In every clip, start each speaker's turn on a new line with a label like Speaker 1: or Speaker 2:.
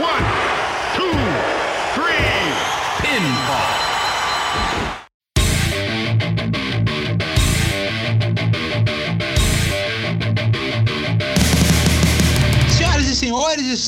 Speaker 1: One,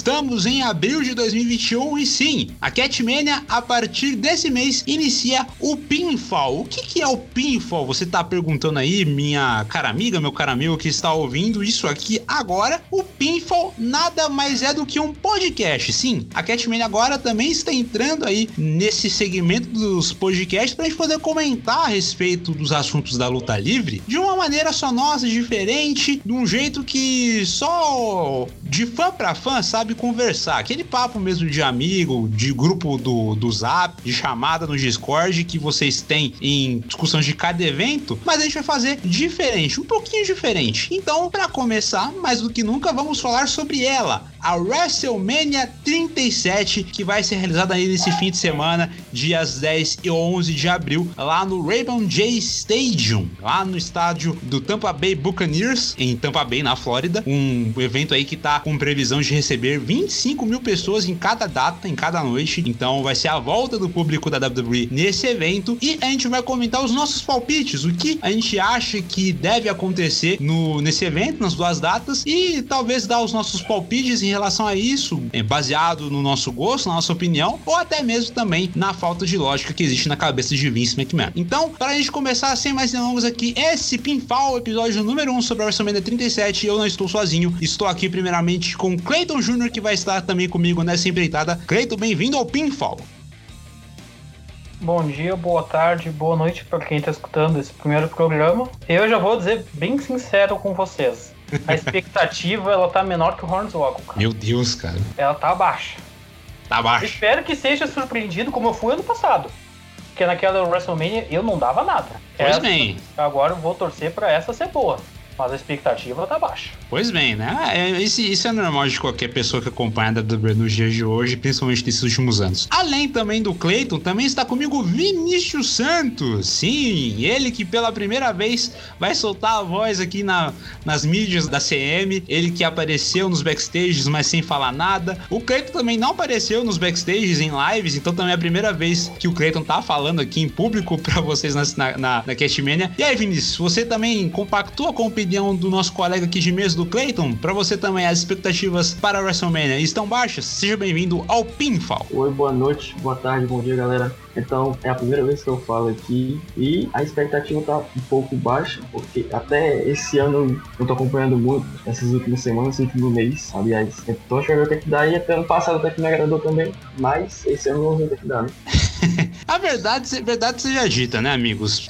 Speaker 2: estamos em abril de 2021 e sim, a Catmania a partir desse mês inicia o Pinfall. O que, que é o Pinfall? Você tá perguntando aí, minha cara amiga, meu cara amigo que está ouvindo isso aqui agora. O Pinfall nada mais é do que um podcast. Sim, a Catmania agora também está entrando aí nesse segmento dos podcasts para a gente poder comentar a respeito dos assuntos da luta livre de uma maneira só nossa, diferente, de um jeito que só de fã pra fã sabe conversar. Aquele papo mesmo de amigo, de grupo do, do Zap, de chamada no Discord que vocês têm em discussões de cada evento, mas a gente vai fazer diferente, um pouquinho diferente. Então, para começar, mais do que nunca, vamos falar sobre ela, a WrestleMania 37, que vai ser realizada aí nesse fim de semana, dias 10 e 11 de abril, lá no Raymond J Stadium, lá no estádio do Tampa Bay Buccaneers, em Tampa Bay, na Flórida. Um evento aí que tá com previsão de receber 25 mil pessoas em cada data, em cada noite. Então vai ser a volta do público da WWE nesse evento e a gente vai comentar os nossos palpites, o que a gente acha que deve acontecer no, nesse evento, nas duas datas, e talvez dar os nossos palpites em relação a isso, é, baseado no nosso gosto, na nossa opinião, ou até mesmo também na falta de lógica que existe na cabeça de Vince McMahon. Então, para a gente começar sem mais delongas aqui, esse Pinfall, episódio número 1 sobre a WrestleMania 37, eu não estou sozinho, estou aqui primeiramente com Clayton Jr., que vai estar também comigo nessa empreitada. Cleiton, bem-vindo ao Pinfall.
Speaker 3: Bom dia, boa tarde, boa noite para quem está escutando esse primeiro programa. Eu já vou dizer bem sincero com vocês. A expectativa ela tá menor que o Hornswoggle.
Speaker 2: Meu Deus, cara.
Speaker 3: Ela tá baixa.
Speaker 2: Tá baixa.
Speaker 3: Espero que seja surpreendido como eu fui ano passado. Porque naquela WrestleMania eu não dava nada.
Speaker 2: Pois essa, bem.
Speaker 3: Agora eu vou torcer para essa ser boa. Mas a expectativa tá baixa.
Speaker 2: Pois bem, né? É, isso, isso é normal de qualquer pessoa que acompanha a WWE nos dias de hoje, principalmente nesses últimos anos. Além também do Clayton, também está comigo Vinícius Santos. Sim, ele que pela primeira vez vai soltar a voz aqui na, nas mídias da CM. Ele que apareceu nos backstages, mas sem falar nada. O Clayton também não apareceu nos backstages em lives, então também é a primeira vez que o Clayton tá falando aqui em público para vocês na, na, na, Castmania. E aí, Vinícius, você também compactua com o opinião do nosso colega aqui de mesa, do Clayton, para você também as expectativas para a WrestleMania estão baixas? Seja bem-vindo ao Pinfall.
Speaker 4: Oi, boa noite, boa tarde, bom dia, galera. Então, é a primeira vez que eu falo aqui e a expectativa tá um pouco baixa, porque até esse ano eu tô acompanhando muito, essas últimas semanas, último mês, aliás. Então, deixa eu ver que, é dá. E até ano passado até que me agradou também, mas esse ano vamos ver o que, dá, né?
Speaker 2: a verdade, verdade seja dita, né, amigos?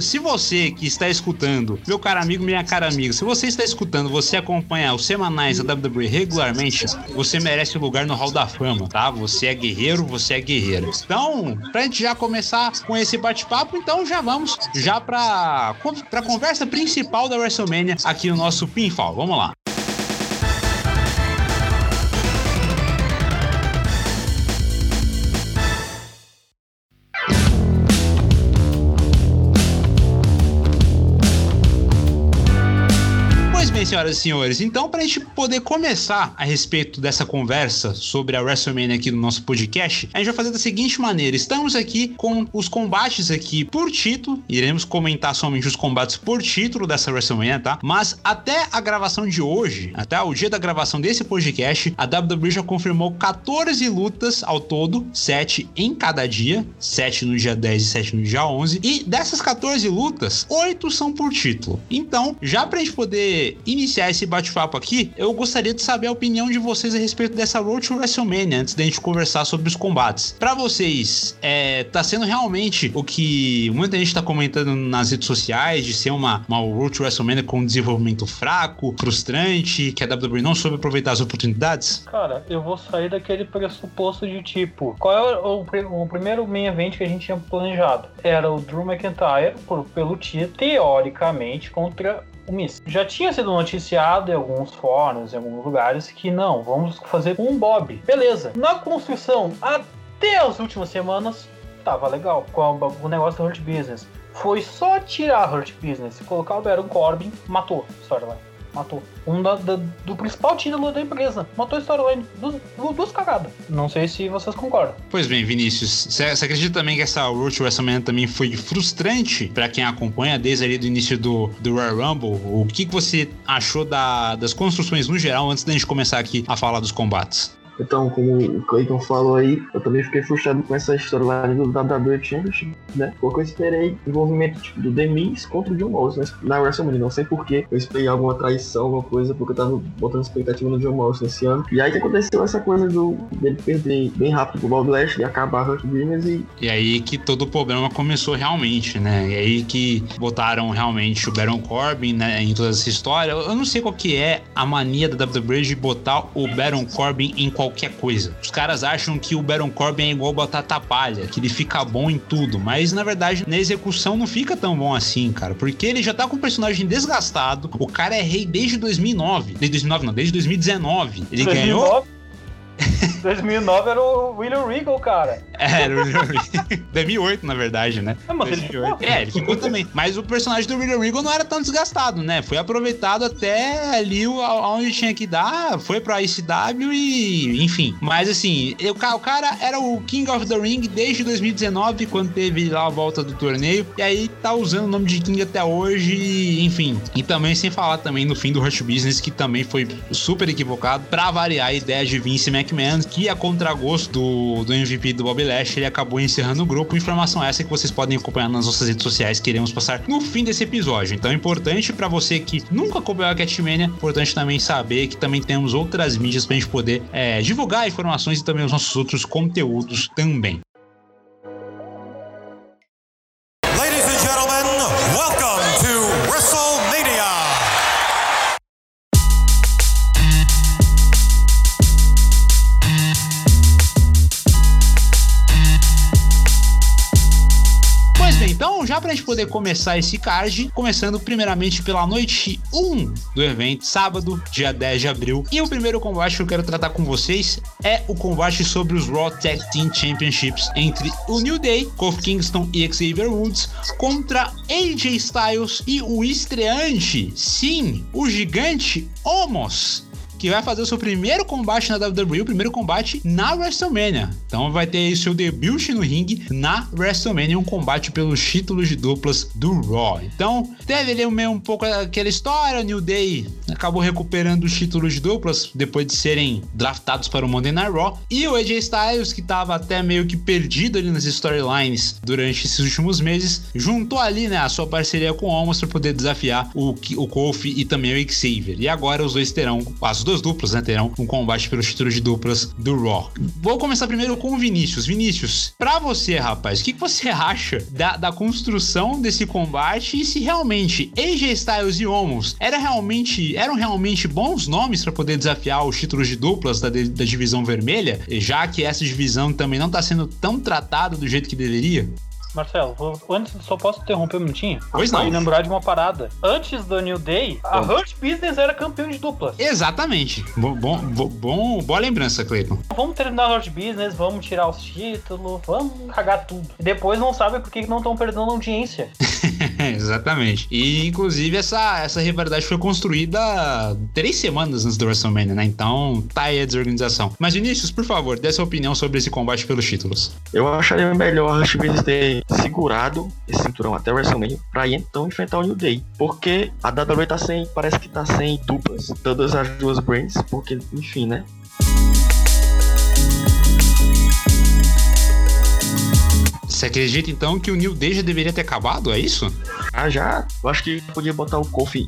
Speaker 2: Se você que está escutando, meu caro amigo, minha cara amiga, se você está escutando, você acompanha os semanais da WWE regularmente, você merece o um lugar no Hall da Fama, tá? Você é guerreiro, você é guerreira. Então, pra gente já começar com esse bate-papo, então já vamos já pra, pra conversa principal da WrestleMania aqui no nosso Pinfall. Vamos lá. Senhoras e senhores. Então, para a gente poder começar a respeito dessa conversa sobre a WrestleMania aqui no nosso podcast, a gente vai fazer da seguinte maneira: estamos aqui com os combates aqui por título, iremos comentar somente os combates por título dessa WrestleMania, tá? Mas até a gravação de hoje, até o dia da gravação desse podcast, a WWE já confirmou 14 lutas ao todo, 7 em cada dia, 7 no dia 10 e 7 no dia 11. E dessas 14 lutas, 8 são por título. Então, já pra gente poder iniciar esse bate-papo aqui, eu gostaria de saber a opinião de vocês a respeito dessa Road to WrestleMania, antes da gente conversar sobre os combates. Para vocês, é, tá sendo realmente o que muita gente tá comentando nas redes sociais, de ser uma, uma Road to WrestleMania com um desenvolvimento fraco, frustrante, que a WWE não soube aproveitar as oportunidades?
Speaker 3: Cara, eu vou sair daquele pressuposto de tipo, qual é o, o, primeiro main event que a gente tinha planejado? Era o Drew McIntyre por, pelo título, teoricamente, contra. Já tinha sido noticiado em alguns fóruns, em alguns lugares, que não, vamos fazer um Bob. Beleza. Na construção, até as últimas semanas, tava legal. Com o negócio do Hurt Business. Foi só tirar Hurt Business e colocar o Baron Corbin, matou a história. Matou. Um da, da- do principal título da empresa. Matou a storyline. Duas, duas cagadas. Não sei se vocês concordam.
Speaker 2: Pois bem, Vinícius, você acredita também que essa Road WrestleMania também foi frustrante pra quem acompanha desde ali do início do, do Royal Rumble? O que, que você achou da- das construções no geral antes da gente começar aqui a falar dos combates?
Speaker 4: Então, como o Clayton falou aí, eu também fiquei frustrado com essa storyline do WWE Championship, né? Porque eu esperei envolvimento tipo, do The Miz contra o John Morrison na WrestleMania. Não sei porquê, eu esperei alguma traição, alguma coisa, porque eu tava botando expectativa no John Morrison esse ano. E aí que aconteceu essa coisa do, dele perder bem rápido pro Bob Lashley, acabar Hurt Business e
Speaker 2: E aí que todo o problema começou realmente, né? E aí que botaram realmente o Baron Corbin né, em toda essa história. Eu não sei qual que é a mania da WWE de botar o Baron Corbin em qualquer coisa. Os caras acham que o Baron Corbin é igual batata palha, que ele fica bom em tudo. Mas na verdade, na execução não fica tão bom assim, cara. Porque ele já tá com o personagem desgastado. O cara é rei desde 2009. Desde 2009 não, desde 2019. Ele ganhou
Speaker 3: 2009 2009 era o William Regal, cara.
Speaker 2: É, era o William Regal. 2008, na verdade, né?
Speaker 3: Ah, mas ele
Speaker 2: 2008.
Speaker 3: ficou.
Speaker 2: É, ele ficou também. Mas o personagem do William Regal não era tão desgastado, né? Foi aproveitado até ali o- aonde tinha que dar, foi pra ICW e, enfim. Mas assim, o ca- o cara era o King of the Ring desde 2019, quando teve lá a volta do torneio. E aí tá usando o nome de King até hoje, enfim. E também sem falar também no fim do Rush Business, que também foi super equivocado. Pra variar a ideia de Vince McMahon, que a contragosto do, do MVP do Bob Lash, ele acabou encerrando o grupo. Informação essa que vocês podem acompanhar nas nossas redes sociais que iremos passar no fim desse episódio. Então é importante pra você que nunca acompanhou a Catmania, importante também saber que também temos outras mídias pra gente poder é, divulgar informações e também os nossos outros conteúdos também. Já pra gente poder começar esse card, começando primeiramente pela noite 1 do evento, sábado, dia 10 de abril. E o primeiro combate que eu quero tratar com vocês é o combate sobre os Raw Tag Team Championships entre o New Day, Kofi Kingston e Xavier Woods contra AJ Styles e o estreante, sim, o gigante Omos que vai fazer o seu primeiro combate na WWE, o primeiro combate na WrestleMania. Então vai ter seu debut no ringue na WrestleMania, um combate pelos títulos de duplas do Raw. Então teve ali meio um pouco aquela história, o New Day acabou recuperando os títulos de duplas depois de serem draftados para o Monday Night Raw. E o AJ Styles, que estava até meio que perdido ali nas storylines durante esses últimos meses, juntou ali né, a sua parceria com o Omos para poder desafiar o, o Kofi e também o Xavier. E agora os dois terão, as duas duplas né, terão um combate pelos títulos de duplas do Raw. Vou começar primeiro com o Vinícius. Vinícius, pra você, rapaz, o que, você acha da, da construção desse combate e se realmente AJ Styles e Omos era realmente, eram realmente bons nomes para poder desafiar os títulos de duplas da, da divisão vermelha, já que essa divisão também não tá sendo tão tratada do jeito que deveria?
Speaker 3: Marcelo, vou- antes só posso interromper um minutinho?
Speaker 2: Pois não.
Speaker 3: Lembrar de uma parada. Antes do New Day, a Hurt Business era campeão de duplas.
Speaker 2: Exatamente. Bom, bom, bom, boa lembrança, Cleiton.
Speaker 3: Vamos terminar a Hurt Business, vamos tirar os títulos, vamos cagar tudo. E depois não sabem por que que não estão perdendo audiência.
Speaker 2: Exatamente. E inclusive essa, essa rivalidade foi construída três semanas antes do WrestleMania, né? Então tá aí a desorganização. Mas Vinícius, por favor, dê sua opinião sobre esse combate pelos títulos.
Speaker 4: eu acharia melhor a Business ter segurado esse cinturão até o WrestleMania pra então enfrentar o New Day. Porque a WWE tá sem, parece que tá sem duplas, todas as duas brands, porque, enfim, né?
Speaker 2: Você acredita então que o New Day já deveria ter acabado? É isso?
Speaker 4: Ah, já. Eu acho que podia botar o Kofi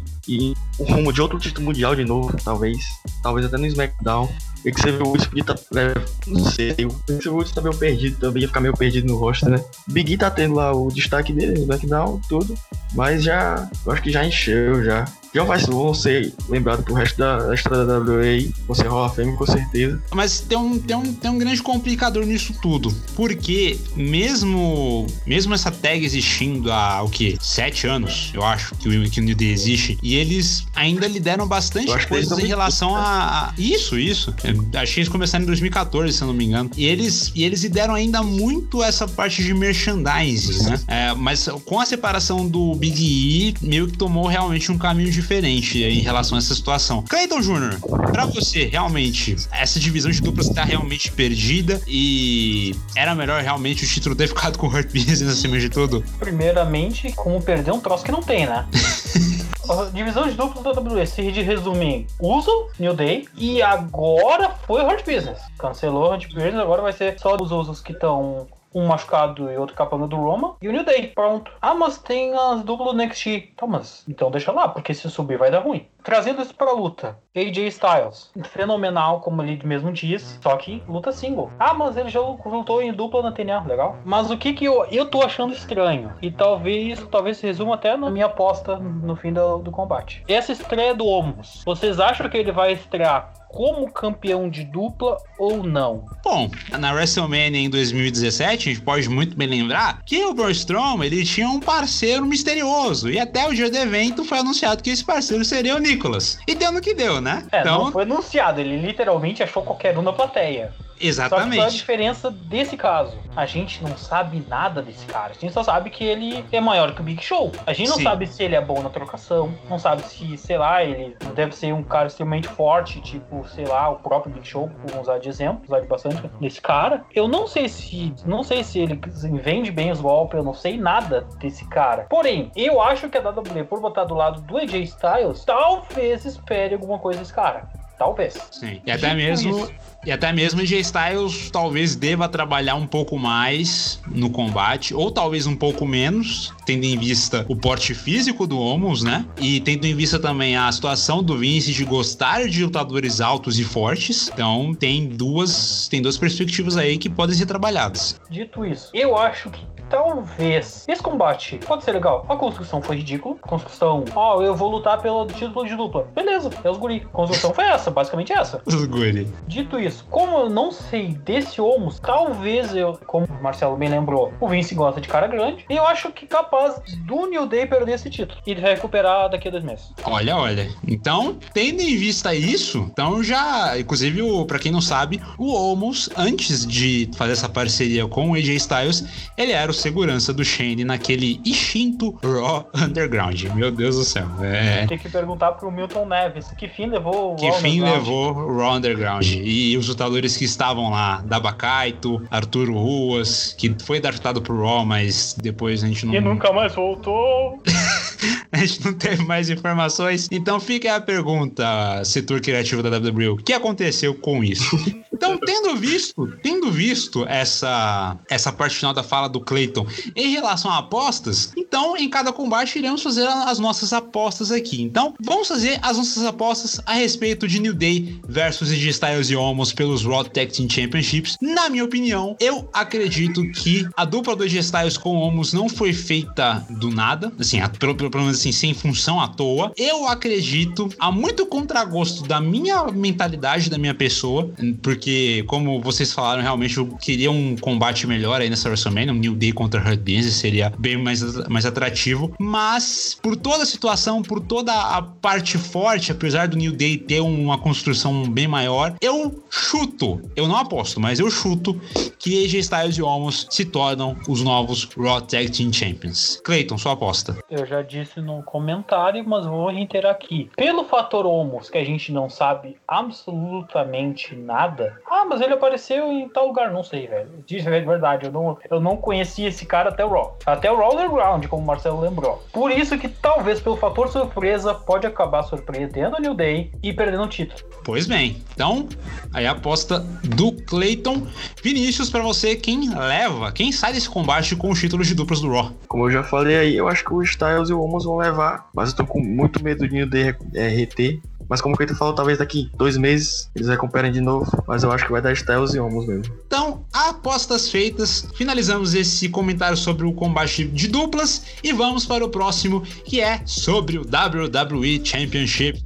Speaker 4: o rumo de outro título mundial de novo, talvez. Talvez até no SmackDown. E que você viu o Woods podia tá. né, não sei. O Xavier Woods tá meio perdido também, ia ficar meio perdido no roster, né? Big tá tendo lá o destaque dele, SmackDown, tudo. Mas já. Eu acho que já encheu já. Já vai, vão ser lembrados pro resto da, da história da WWE. Hall of Fame com certeza.
Speaker 2: Mas tem um, tem, um, tem um grande complicador nisso tudo. Porque mesmo mesmo essa tag existindo há o quê? Sete anos, eu acho, que o, que o New Day existe. E eles ainda lideram bastante
Speaker 4: que
Speaker 2: coisas em relação
Speaker 4: 2015,
Speaker 2: a, a- Isso, isso. Achei que eles começaram em 2014, se eu não me engano. E eles, e eles lideram ainda muito essa parte de merchandising, né? É, mas com a separação do Big E meio que tomou realmente um caminho diferente em relação a essa situação. Clayton Jr., pra você, realmente, essa divisão de duplas tá realmente perdida e era melhor realmente o título ter ficado com o Hurt Business acima de tudo?
Speaker 3: Primeiramente, como perder um troço que não tem, né? Divisão de duplas da WWE se resume em Uso, New Day e agora foi Hurt Business. Cancelou Hurt Business, agora vai ser só os Usos que estão um machucado e outro capanga do Roma. E o New Day, pronto. Ah, mas tem as duplas do NXT. Tá, mas então deixa lá, porque se subir vai dar ruim. Trazendo isso pra luta. AJ Styles. Fenomenal, como ele mesmo diz, só que luta single. Ah, mas ele já lutou em dupla na TNA, legal. Mas o que que eu, eu tô achando estranho? E talvez, talvez se resuma até na minha aposta no fim do, do combate. Essa estreia do Omos, vocês acham que ele vai estrear como campeão de dupla ou não?
Speaker 2: Bom, na WrestleMania em 2017, a gente pode muito bem lembrar que o Braun Strowman, ele tinha um parceiro misterioso. E até o dia do evento foi anunciado que esse parceiro seria o Nicholas. E deu no que deu, né?
Speaker 3: É, então... não foi anunciado, ele literalmente achou qualquer um na plateia.
Speaker 2: Exatamente. Só que qual
Speaker 3: a diferença desse caso? A gente não sabe nada desse cara. A gente só sabe que ele é maior que o Big Show. A gente não Sim. sabe se ele é bom na trocação. Não sabe se, sei lá, ele deve ser um cara extremamente forte, tipo, sei lá, o próprio Big Show, vamos usar de exemplo, usar de bastante desse cara. Eu não sei se. Não sei se ele vende bem os golpes, eu não sei nada desse cara. Porém, eu acho que a WWE, por botar do lado do AJ Styles, talvez espere alguma coisa desse cara. Talvez.
Speaker 2: Sim. E até mesmo. Isso. E até mesmo J Styles talvez deva trabalhar um pouco mais no combate, ou talvez um pouco menos, tendo em vista o porte físico do Homos, né? E tendo em vista também a situação do Vince de gostar de lutadores altos e fortes. Então tem duas, tem duas perspectivas aí que podem ser trabalhadas.
Speaker 3: Dito isso, eu acho que talvez esse combate pode ser legal. A construção foi ridícula. A construção, ó, oh, eu vou lutar pelo título de dupla. Beleza, é os guri. A construção foi essa, basicamente essa.
Speaker 2: Os guri.
Speaker 3: Dito isso, como eu não sei desse Omos, talvez eu, como o Marcelo bem lembrou, o Vince gosta de cara grande. E eu acho que capaz do New Day perder esse título e recuperar daqui a dois meses.
Speaker 2: Olha, olha. Então, tendo em vista isso, então já, inclusive, para quem não sabe, o Omos, antes de fazer essa parceria com o AJ Styles, ele era o segurança do Shane naquele extinto Raw Underground. Meu Deus do céu. É...
Speaker 3: Tem que perguntar pro Milton Neves que fim levou o
Speaker 2: Que Raw fim levou o Raw Underground. E os lutadores que estavam lá, Dabakaito, Arturo Ruas, que foi draftado pro Raw, mas depois a gente não.
Speaker 3: E nunca mais voltou.
Speaker 2: a gente não teve mais informações. Então fica a pergunta, setor criativo da WWE, o que aconteceu com isso? Então, tendo visto, tendo visto essa essa parte final da fala do Clayton em relação a apostas, então em cada combate iremos fazer as nossas apostas aqui. Então, vamos fazer as nossas apostas a respeito de New Day versus AJ Styles e Omos pelos Raw Tag Team Championships. Na minha opinião, eu acredito que a dupla do AJ Styles com Omos não foi feita do nada, assim, pelo, pelo menos assim, sem função à toa. Eu acredito, a muito contragosto da minha mentalidade, da minha pessoa, porque, como vocês falaram, realmente eu queria um combate melhor aí nessa WrestleMania, um New Day contra Hurt Business seria bem mais, mais atrativo, mas por toda a situação, por toda a parte forte, apesar do New Day ter uma construção bem maior, eu chuto, eu não aposto, mas eu chuto que AJ Styles e Omos se tornam os novos Raw Tag Team Champions. Clayton, sua aposta.
Speaker 3: Eu já disse no comentário, mas vou reiterar aqui. Pelo fator Omos, que a gente não sabe absolutamente nada. Ah, mas ele apareceu em tal lugar. Não sei, velho. Diz é verdade, eu não, eu não conhecia esse cara até o Raw. Até o Raw Underground, como o Marcelo lembrou. Por isso que talvez pelo fator surpresa pode acabar surpreendendo o New Day e perdendo o título.
Speaker 2: Pois bem. Então, aí a aposta do Clayton. Vinícius, para você, quem leva, quem sai desse combate com os títulos de duplas do Raw?
Speaker 4: Como eu já falei aí, eu acho que o Styles e o Omos vão levar, mas eu tô com muito medo de New Day RT. Mas como o Keito falou, talvez daqui dois meses eles recuperem de novo. Mas eu acho que vai dar Styles e Homos mesmo.
Speaker 2: Então, apostas feitas, finalizamos esse comentário sobre o combate de duplas e vamos para o próximo, que é sobre o WWE Championship.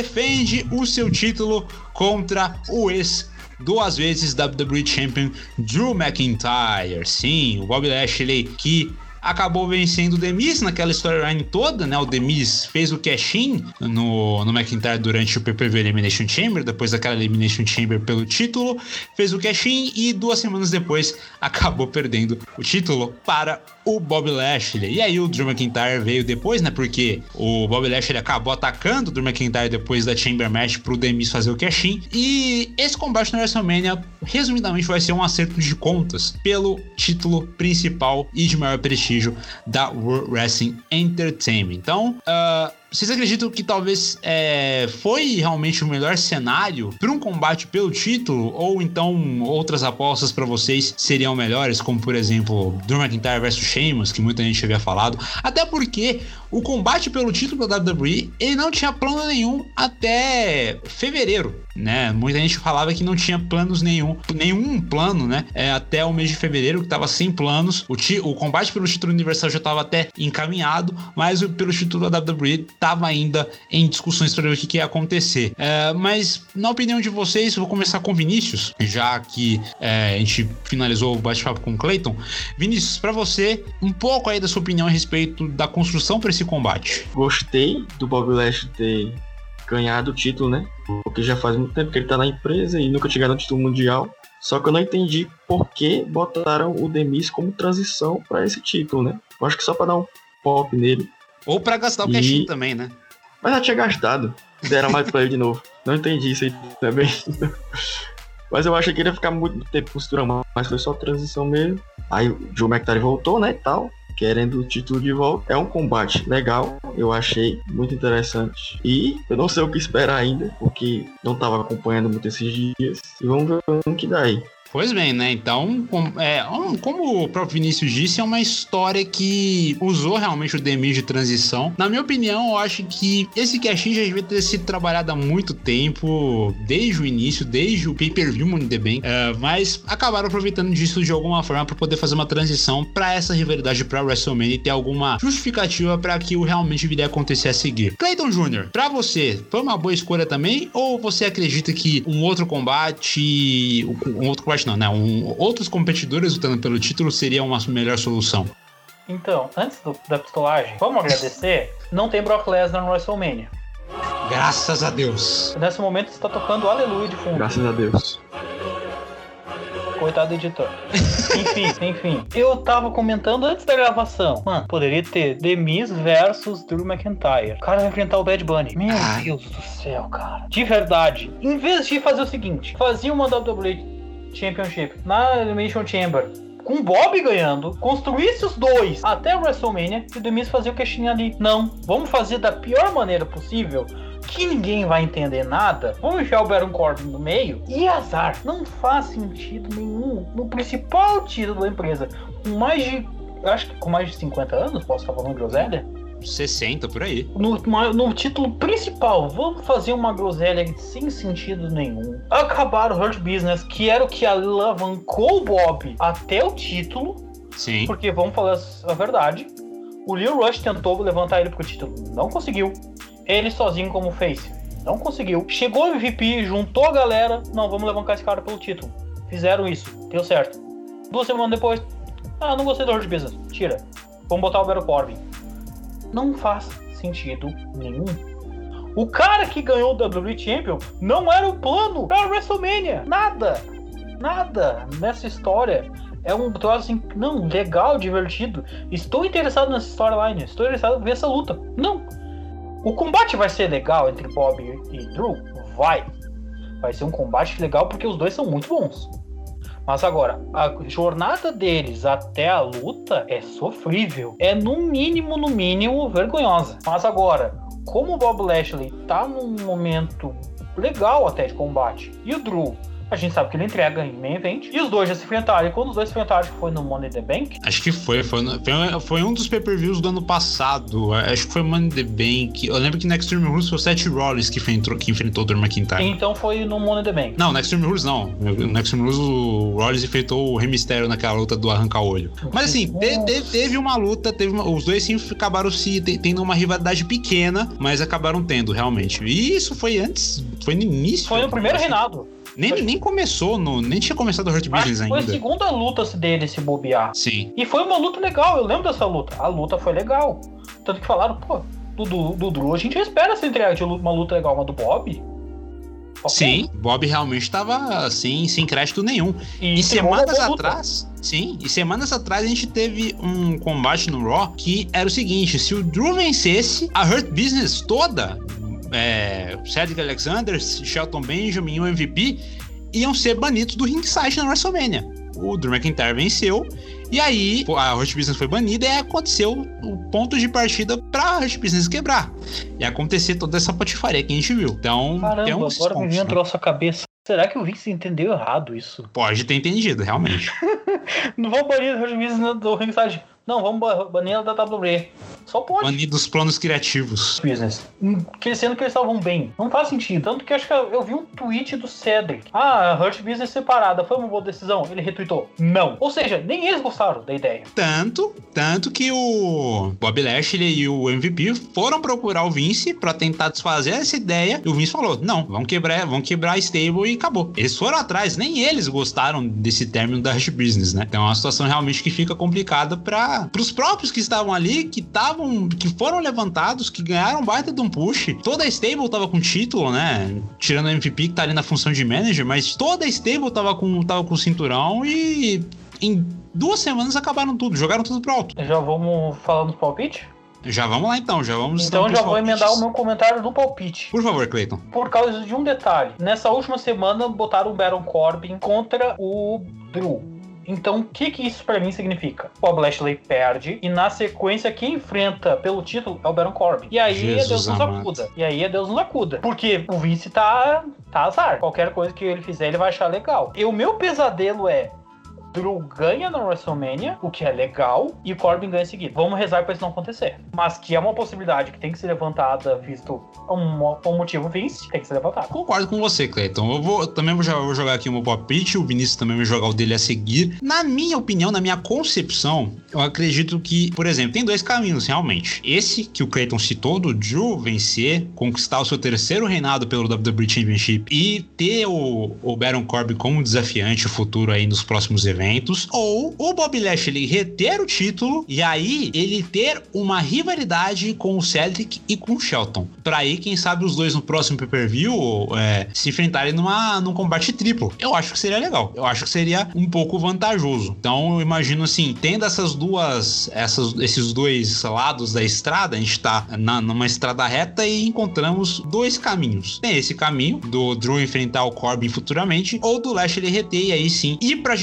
Speaker 2: Defende o seu título contra o ex duas vezes WWE Champion Drew McIntyre. Sim, o Bob Lashley que acabou vencendo o Demis naquela storyline toda, né? O Demis fez o cash-in no, no McIntyre durante o PPV Elimination Chamber, depois daquela Elimination Chamber pelo título, fez o cash-in e duas semanas depois acabou perdendo o título para o Bob Lashley. E aí o Drew McIntyre veio depois, né? Porque o Bob Lashley acabou atacando o Drew McIntyre depois da Chamber Match pro Demis fazer o cash-in. E esse combate na WrestleMania, resumidamente, vai ser um acerto de contas pelo título principal e de maior prestígio da World Wrestling Entertainment. Então, uh, vocês acreditam que talvez é, foi realmente o melhor cenário para um combate pelo título? Ou então outras apostas para vocês seriam melhores, como por exemplo Drew McIntyre versus Sheamus, que muita gente havia falado? Até porque o combate pelo título da WWE ele não tinha plano nenhum até fevereiro, né? Muita gente falava que não tinha planos nenhum, nenhum plano, né? É, até o mês de fevereiro que estava sem planos. O, o combate pelo título universal já estava até encaminhado, mas o, pelo título da WWE estava ainda em discussões para ver o que, que ia acontecer. É, mas, na opinião de vocês, vou começar com Vinícius, já que é, a gente finalizou o bate-papo com o Clayton. Vinícius, para você, um pouco aí da sua opinião a respeito da construção para esse combate.
Speaker 4: Gostei do Bob Lashley ter ganhado o título, né? Porque já faz muito tempo que ele tá na empresa e nunca tinha ganhado o título mundial. Só que eu não entendi por que botaram o Demis como transição para esse título, né? Eu acho que só para dar um pop nele.
Speaker 2: Ou para gastar o
Speaker 4: E-
Speaker 2: cashinho também, né?
Speaker 4: Mas já tinha gastado. Deram mais pra ele de novo. Não entendi isso aí também. Mas eu achei que ele ia ficar muito tempo costurando, mas foi só transição mesmo. Aí o Joe McIntyre voltou, né, e tal. Querendo o título de volta. É um combate legal, eu achei muito interessante. E eu não sei o que esperar ainda, porque não tava acompanhando muito esses dias. E vamos ver o que dá aí.
Speaker 2: Pois bem, né? Então, com- é, como o próprio Vinícius disse, é uma história que usou realmente o Demis de transição. Na minha opinião, eu acho que esse casting já devia ter sido trabalhado há muito tempo, desde o início, desde o pay-per-view Money the Bank, é, mas acabaram aproveitando disso de alguma forma para poder fazer uma transição para essa rivalidade para WrestleMania e ter alguma justificativa para que o realmente viria acontecer a seguir. Clayton Jr., para você, foi uma boa escolha também ou você acredita que um outro combate, um outro combate não, né, um, outros competidores lutando pelo título seria uma melhor solução?
Speaker 3: Então, antes do- da pistolagem, vamos agradecer. Não tem Brock Lesnar no WrestleMania.
Speaker 2: Graças a Deus.
Speaker 3: Nesse momento está tocando Aleluia de fundo.
Speaker 4: Graças a Deus.
Speaker 3: Coitado do editor. enfim, enfim. Eu tava comentando antes da gravação. Mano, poderia ter The Miz versus Drew McIntyre. O cara vai enfrentar o Bad Bunny. Meu
Speaker 2: Ai.
Speaker 3: Deus do céu, cara. De verdade. Em vez de fazer o seguinte, fazia uma WWE Championship na Elimination Chamber com o Bob ganhando, construísse os dois até o WrestleMania e o The Miz fazia o ali. Não, vamos fazer da pior maneira possível que ninguém vai entender nada, vamos enfiar o Baron Corbin no meio e azar. Não faz sentido nenhum no principal título da empresa. Com mais de. Acho que com mais de 50 anos, posso estar falando groselha?
Speaker 2: 60 por aí.
Speaker 3: No, no título principal, vamos fazer uma groselha sem sentido nenhum. Acabar o Hurt Business, que era o que alavancou o Bob até o título,
Speaker 2: Sim.
Speaker 3: porque vamos falar a verdade. O Lil Rush tentou levantar ele pro título, não conseguiu. Ele sozinho como face, não conseguiu. Chegou o MVP, juntou a galera, não, vamos levantar esse cara pelo título. Fizeram isso, deu certo. Duas semanas depois, ah, não gostei do Hurt Business, tira. Vamos botar o Baron Corbin. Não faz sentido nenhum. O cara que ganhou o WWE Champion não era o plano pra WrestleMania. Nada. Nada nessa história. É um troço assim, não, legal, divertido. Estou interessado nessa storyline. Estou interessado em ver essa luta. Não. O combate vai ser legal entre Bob e Drew? Vai. Vai ser um combate legal porque os dois são muito bons. Mas agora, a jornada deles até a luta é sofrível. É no mínimo, no mínimo, vergonhosa. Mas agora, como o Bob Lashley tá num momento legal até de combate, e o Drew A gente sabe que ele entrega em main event. E os dois já se enfrentaram. E quando os dois se enfrentaram, acho que foi no Money the Bank.
Speaker 2: Acho que foi. Foi, foi, foi um dos pay-per-views do ano passado. Acho que foi Money the Bank. Eu lembro que no Extreme Rules foi o Seth Rollins que enfrentou, que enfrentou o Drew McIntyre.
Speaker 3: Então foi no Money the Bank.
Speaker 2: Não, no Extreme Rules não. No Extreme Rules o Rollins enfrentou o Rey Mysterio naquela luta do arranca-olho. Mas assim, te- te- teve uma luta, teve uma- os dois sim acabaram se te- tendo uma rivalidade pequena, mas acabaram tendo, realmente. E isso foi antes, foi no início.
Speaker 3: Foi no primeiro reinado.
Speaker 2: Nem, nem começou, no, nem tinha começado o Hurt Business
Speaker 3: que foi a
Speaker 2: ainda.
Speaker 3: segunda luta dele se bobear.
Speaker 2: Sim.
Speaker 3: E foi uma luta legal, eu lembro dessa luta. A luta foi legal. Tanto que falaram, pô, do, do, do Drew, a gente espera essa entrega de uma luta legal, mas do Bob. ok.
Speaker 2: Sim, Bob realmente estava assim, sem crédito nenhum.
Speaker 3: E,
Speaker 2: E
Speaker 3: uma
Speaker 2: semanas atrás, sim, e semanas atrás a gente teve um combate no Raw que era o seguinte: se o Drew vencesse, a Hurt Business toda, é, Cedric Alexander, Shelton Benjamin e o MVP, iam ser banidos do ringside na WrestleMania. O Drew McIntyre venceu. E aí, a Hurt Business foi banida e aí aconteceu o ponto de partida pra Hurt Business quebrar. E acontecer toda essa patifaria que a gente viu. Então,
Speaker 3: Caramba,
Speaker 2: tem uns
Speaker 3: agora me
Speaker 2: pontos,
Speaker 3: veio um
Speaker 2: né?
Speaker 3: troço à cabeça. Será que o Vince entendeu errado isso?
Speaker 2: Pode ter entendido, realmente.
Speaker 3: Não vamos banir o Business do ringside. Não, vamos ba- banir ela da WWE. Só pode.
Speaker 2: Banir dos planos criativos.
Speaker 3: business. Hum, que- Sendo que eles estavam bem. Não faz sentido. Tanto que acho que eu, eu vi um tweet do Cedric. Ah, a Hurt Business separada. Foi uma boa decisão? Ele retweetou. Não. Ou seja, nem eles gostaram da ideia.
Speaker 2: Tanto, tanto que o Bob Lashley e o MVP foram procurar o Vince pra tentar desfazer essa ideia. E o Vince falou: "Não, vamos quebrar, vamos quebrar a stable e acabou". Eles foram atrás, nem eles gostaram desse término da Rush Business, né? Então é uma situação realmente que fica complicada para os próprios que estavam ali, que estavam, que foram levantados, que ganharam baita de um push. Toda a stable tava com título, né? Tirando o MVP que tá ali na função de manager, mas toda a stable tava com tava com cinturão e em duas semanas acabaram tudo, jogaram tudo pro alto.
Speaker 3: Já vamos falar nos palpites?
Speaker 2: Já vamos lá então, já vamos
Speaker 3: Então já vou
Speaker 2: palpites.
Speaker 3: emendar o meu comentário do palpite.
Speaker 2: Por favor, Cleiton.
Speaker 3: Por causa de um detalhe. Nessa última semana botaram o Baron Corbin contra o Drew. Então, o que, que isso pra mim significa? O Bob Lashley perde e na sequência quem enfrenta pelo título é o Baron Corbin. E aí
Speaker 2: Jesus
Speaker 3: Deus nos
Speaker 2: amado.
Speaker 3: acuda. E aí Deus nos acuda. Porque o Vince tá, tá azar. Qualquer coisa que ele fizer, ele vai achar legal. E o meu pesadelo é Drew ganha na WrestleMania, o que é legal, e Corbin ganha em seguida. Vamos rezar pra isso não acontecer. Mas que é uma possibilidade que tem que ser levantada, visto um, um motivo Vince, tem que ser levantada.
Speaker 2: Concordo com você, Cleiton. Eu vou também vou, vou jogar aqui o meu palpite, o Vinícius também vai jogar o dele a seguir. Na minha opinião, na minha concepção, eu acredito que, por exemplo, tem dois caminhos realmente. Esse que o Cleiton citou, do Drew vencer, conquistar o seu terceiro reinado pelo WWE Championship e ter o, o Baron Corbin como desafiante futuro aí nos próximos eventos, ou o Bob Lashley reter o título e aí ele ter uma rivalidade com o Cedric e com o Shelton. Pra aí, quem sabe os dois no próximo pay-per-view é, se enfrentarem numa, num combate triplo. Eu acho que seria legal. Eu acho que seria um pouco vantajoso. Então eu imagino assim, tendo essas duas, essas, esses dois lados da estrada, a gente tá na, numa estrada reta e encontramos dois caminhos. Tem esse caminho do Drew enfrentar o Corbin futuramente, ou do Lashley reter e aí sim ir pra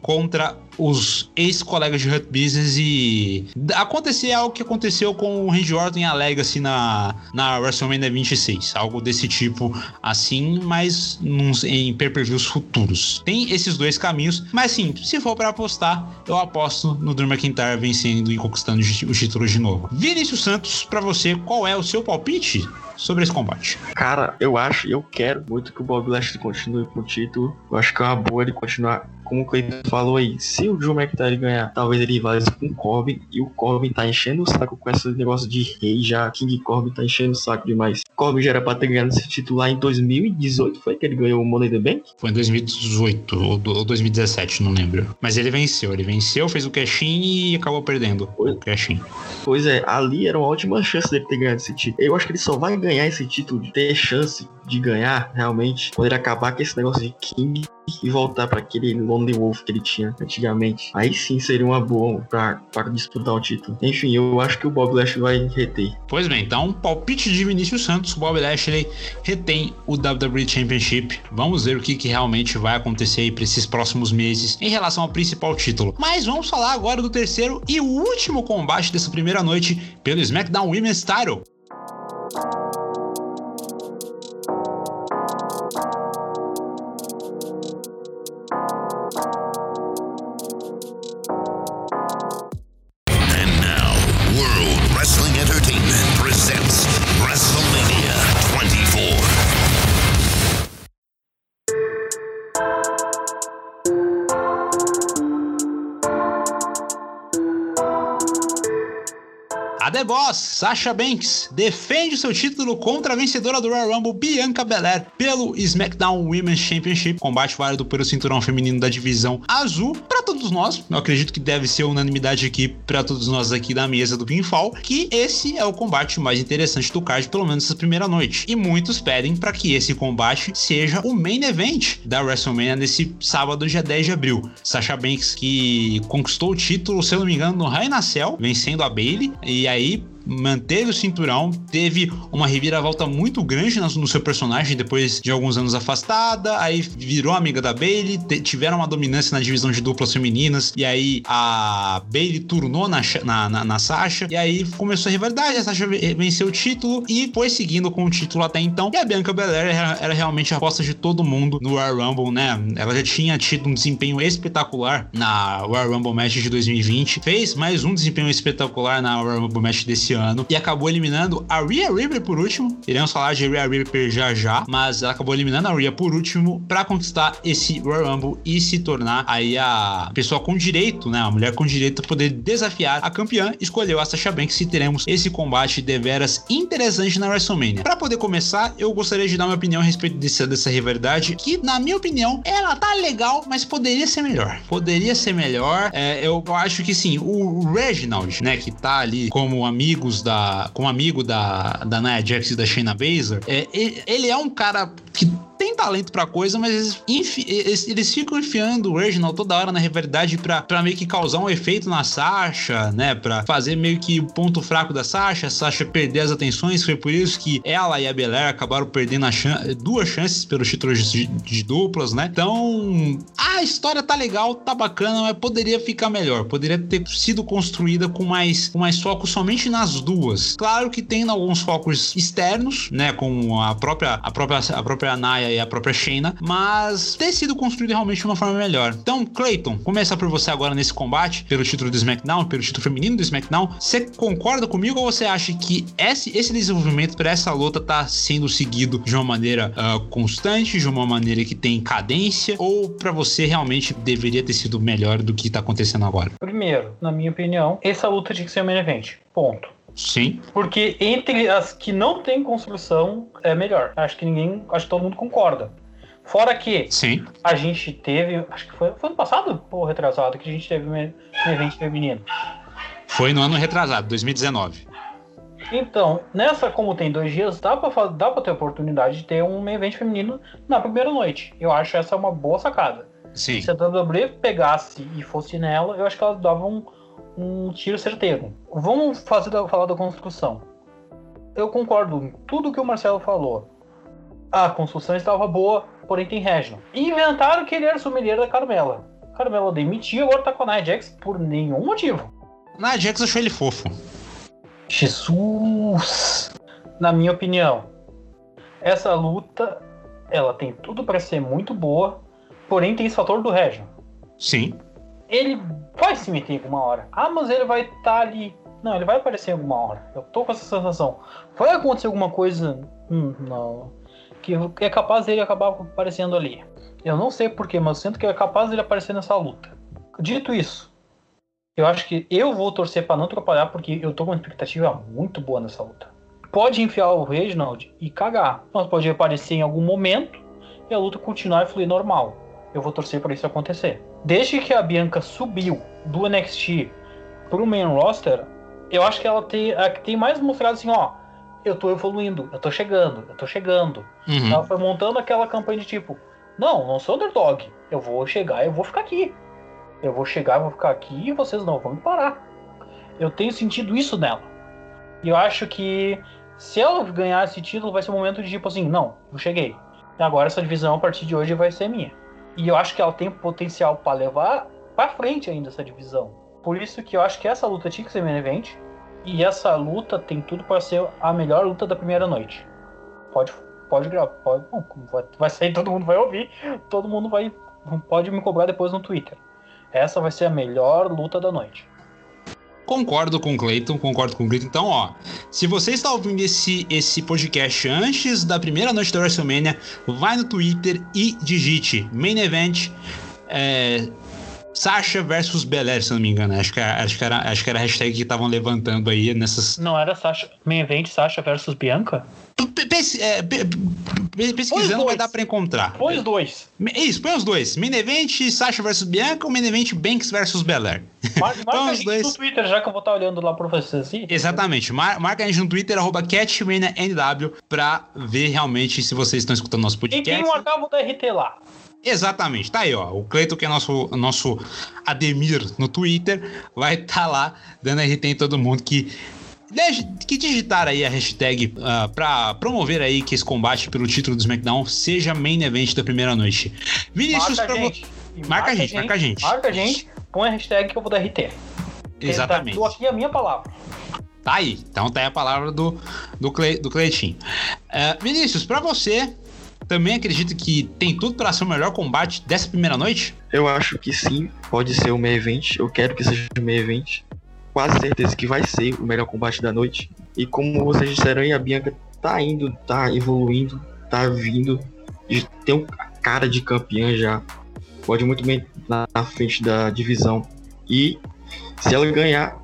Speaker 2: contra os ex-colegas de Hurt Business e acontecer algo que aconteceu com o Randy Orton e a Legacy na, na WrestleMania 26. Algo desse tipo assim, mas nos, em pay-per-views futuros. Tem esses dois caminhos, mas sim, se for para apostar, eu aposto no Drew McIntyre vencendo e conquistando o título de novo. Vinícius Santos, para você, qual é o seu palpite sobre esse combate?
Speaker 4: Cara, eu acho, eu quero muito que o Bob Lashley continue com o título. Eu acho que é uma boa ele continuar, como o Cleiton falou aí. Se o Drew McIntyre ganhar, talvez ele rivalize com o Corbin. E o Corbin tá enchendo o saco com esse negócio de rei já. King Corbin tá enchendo o saco demais. Corbin já era pra ter ganhado esse título lá em 2018. Foi que ele ganhou o Money in the Bank?
Speaker 2: Foi em 2018 ou do- ou 2017, não lembro. Mas ele venceu, ele venceu, fez o cash-in e acabou perdendo
Speaker 4: Oi?
Speaker 2: o cash-in.
Speaker 4: Pois é, ali era uma ótima chance dele ter ganhado esse título. Eu acho que ele só vai ganhar esse título, de ter chance de ganhar realmente, quando ele acabar com esse negócio de King e voltar para aquele Lonely Wolf que ele tinha antigamente. Aí sim seria uma boa pra disputar o título. Enfim, eu acho que o Bob Lashley vai reter.
Speaker 2: Pois bem, então, palpite de Vinícius Santos, Bob Lashley retém o WWE Championship. Vamos ver o que, que realmente vai acontecer aí para esses próximos meses em relação ao principal título. Mas vamos falar agora do terceiro e último combate dessa primeira noite pelo SmackDown Women's Title. A The Boss, Sasha Banks, defende seu título contra a vencedora do Royal Rumble, Bianca Belair, pelo SmackDown Women's Championship, combate válido pelo cinturão feminino da divisão azul. Todos nós, eu acredito que deve ser unanimidade aqui para todos nós aqui da mesa do Pinfall, que esse é o combate mais interessante do card, pelo menos essa primeira noite. E muitos pedem para que esse combate seja o main event da WrestleMania nesse sábado, dia 10 de abril. Sasha Banks que conquistou o título, se eu não me engano, no Hell in a Cell, vencendo a Bailey, e aí manteve o cinturão, teve uma reviravolta muito grande no seu personagem depois de alguns anos afastada, aí virou amiga da Bailey, tiveram uma dominância na divisão de duplas femininas, e aí a Bailey turnou na, na, na, na Sasha, e aí começou a rivalidade, a Sasha venceu o título e foi seguindo com o título até então, e a Bianca Belair era, era realmente a aposta de todo mundo no Royal Rumble, né? Ela já tinha tido um desempenho espetacular na Royal Rumble Match de 2020, fez mais um desempenho espetacular na Royal Rumble Match desse ano e acabou eliminando a Rhea Ripley por último. Iremos falar de Rhea Ripley já já, mas ela acabou eliminando a Rhea por último para conquistar esse Royal Rumble e se tornar aí a pessoa com direito, né, a mulher com direito a poder desafiar a campeã. Escolheu a Sasha Banks e teremos esse combate deveras interessante na WrestleMania. Para poder começar, eu gostaria de dar minha opinião a respeito desse, dessa rivalidade, que na minha opinião ela tá legal, mas poderia ser melhor. Poderia ser melhor. É, eu acho que sim, o Reginald, né, que tá ali como amigo amigos da. com um amigo da, da Nia Jax e da Shayna Baszler, é, ele é um cara que tem talento pra coisa, mas eles, eles, eles, ficam enfiando o Reginald toda hora na rivalidade pra, pra meio que causar um efeito na Sasha, né? Pra fazer meio que o ponto fraco da Sasha, a Sasha perder as atenções. Foi por isso que ela e a Belair acabaram perdendo duas chances pelos títulos de, de, duplas, né? Então, a história tá legal, tá bacana, mas poderia ficar melhor. Poderia ter sido construída com mais, com mais foco somente nas duas. Claro que tem alguns focos externos, né? Com a própria, a própria, a própria Naya e a própria Shayna, mas ter sido construído realmente de uma forma melhor. Então, Clayton, começar por você agora nesse combate pelo título do SmackDown, pelo título feminino do SmackDown. Você concorda comigo ou você acha que esse, esse desenvolvimento para essa luta tá sendo seguido de uma maneira uh, constante, de uma maneira que tem cadência, ou para você realmente deveria ter sido melhor do que tá acontecendo agora?
Speaker 3: Primeiro, na minha opinião, essa luta tinha que ser um main event. Ponto.
Speaker 2: Sim.
Speaker 3: Porque entre as que não tem construção, é melhor. Acho que ninguém. Acho que todo mundo concorda. Fora que
Speaker 2: Sim.
Speaker 3: a gente teve. Acho que foi, foi ano passado ou retrasado que a gente teve um, evento feminino.
Speaker 2: Foi no ano retrasado, 2019.
Speaker 3: Então, nessa, como tem dois dias, dá pra, dá pra ter oportunidade de ter um evento feminino na primeira noite. Eu acho essa uma boa sacada.
Speaker 2: Sim.
Speaker 3: Se a WWE pegasse e fosse nela, eu acho que ela dava um, um tiro certeiro. Vamos fazer falar da construção. Eu concordo em tudo que o Marcelo falou. A construção estava boa, porém tem Reginald. Inventaram que ele era sommelier da Carmela. Carmela demitiu, agora tá com a Nia Jax por nenhum motivo.
Speaker 2: Nia Jax achou ele fofo.
Speaker 3: Jesus! Na minha opinião, essa luta ela tem tudo para ser muito boa, porém tem esse fator do Reginald.
Speaker 2: Sim
Speaker 3: ele vai se meter em alguma hora. Ah, mas ele vai estar tá ali. Não, ele vai aparecer em alguma hora. Eu tô com essa sensação. Vai acontecer alguma coisa hum, não, que é capaz dele acabar aparecendo ali. Eu não sei porquê, mas sinto que é capaz dele aparecer nessa luta. Dito isso, eu acho que eu vou torcer para não atrapalhar, porque eu tô com uma expectativa muito boa nessa luta. Pode enfiar o Reginald e cagar, mas pode aparecer em algum momento e a luta continuar e fluir normal eu vou torcer para isso acontecer. Desde que a Bianca subiu do NXT pro main roster, eu acho que ela tem, tem mais mostrado assim, ó, eu tô evoluindo, eu tô chegando, eu tô chegando. Uhum. Ela foi montando aquela campanha de tipo, não, não sou underdog, eu vou chegar, eu vou ficar aqui. Eu vou chegar, eu vou ficar aqui e vocês não vão me parar. Eu tenho sentido isso nela. E eu acho que se ela ganhar esse título, vai ser um momento de tipo assim, não, eu cheguei. Agora essa divisão a partir de hoje vai ser minha. E eu acho que ela tem potencial para levar para frente ainda essa divisão. Por isso que eu acho que essa luta tinha que ser main event. E essa luta tem tudo para ser a melhor luta da primeira noite. Pode, pode gravar, pode, bom, vai, vai sair, todo mundo vai ouvir, todo mundo vai, pode me cobrar depois no Twitter. Essa vai ser a melhor luta da noite.
Speaker 2: Concordo com o Clayton, concordo com o Clayton. Então, ó, se você está ouvindo esse, esse podcast antes da primeira noite da WrestleMania, vai no Twitter e digite Main Event é, Sasha versus Belair, se não me engano. Acho que, acho que, era, acho que era a hashtag que estavam levantando aí nessas.
Speaker 3: Não era Sasha, main event Sasha versus Bianca?
Speaker 2: Pes- é, pe- pe- pesquisando vai dar pra encontrar.
Speaker 3: Põe os dois.
Speaker 2: Isso, põe os dois. Main Event Sasha versus Bianca ou Main Event Banks versus Belair?
Speaker 3: Mar- Marca a gente
Speaker 2: dois.
Speaker 3: no Twitter, já que eu vou estar olhando lá pra vocês assim.
Speaker 2: Exatamente. Mar- marca a gente no Twitter, arroba CatManiaNW, pra ver realmente se vocês estão escutando nosso
Speaker 3: E
Speaker 2: podcast.
Speaker 3: quem marcar, eu vou dar RT lá.
Speaker 2: Exatamente, tá aí, ó. O Cleiton, que é nosso, nosso Ademir no Twitter, vai estar lá dando RT em todo mundo que, que digitar aí a hashtag ah, pra promover aí que esse combate pelo título do SmackDown seja main event da primeira noite. Vinícius,
Speaker 3: Marca
Speaker 2: pra
Speaker 3: gente.
Speaker 2: Marca a gente, marca a gente.
Speaker 3: Marca a gente, põe a hashtag que eu vou dar RT.
Speaker 2: Exatamente.
Speaker 3: Dou aqui a minha palavra.
Speaker 2: Tá aí. Então tá aí a palavra do, do, Cle, do Cleitinho. É, Vinícius, pra você, também acredita que tem tudo pra ser o melhor combate dessa primeira noite?
Speaker 4: Eu acho que sim, pode ser o main event. Eu quero que seja o main event. Quase certeza que vai ser o melhor combate da noite. E como vocês disseram aí, a Bianca tá indo, tá evoluindo, tá vindo. Tem um cara de campeã já. Pode muito bem na, na frente da divisão. E se ela ganhar,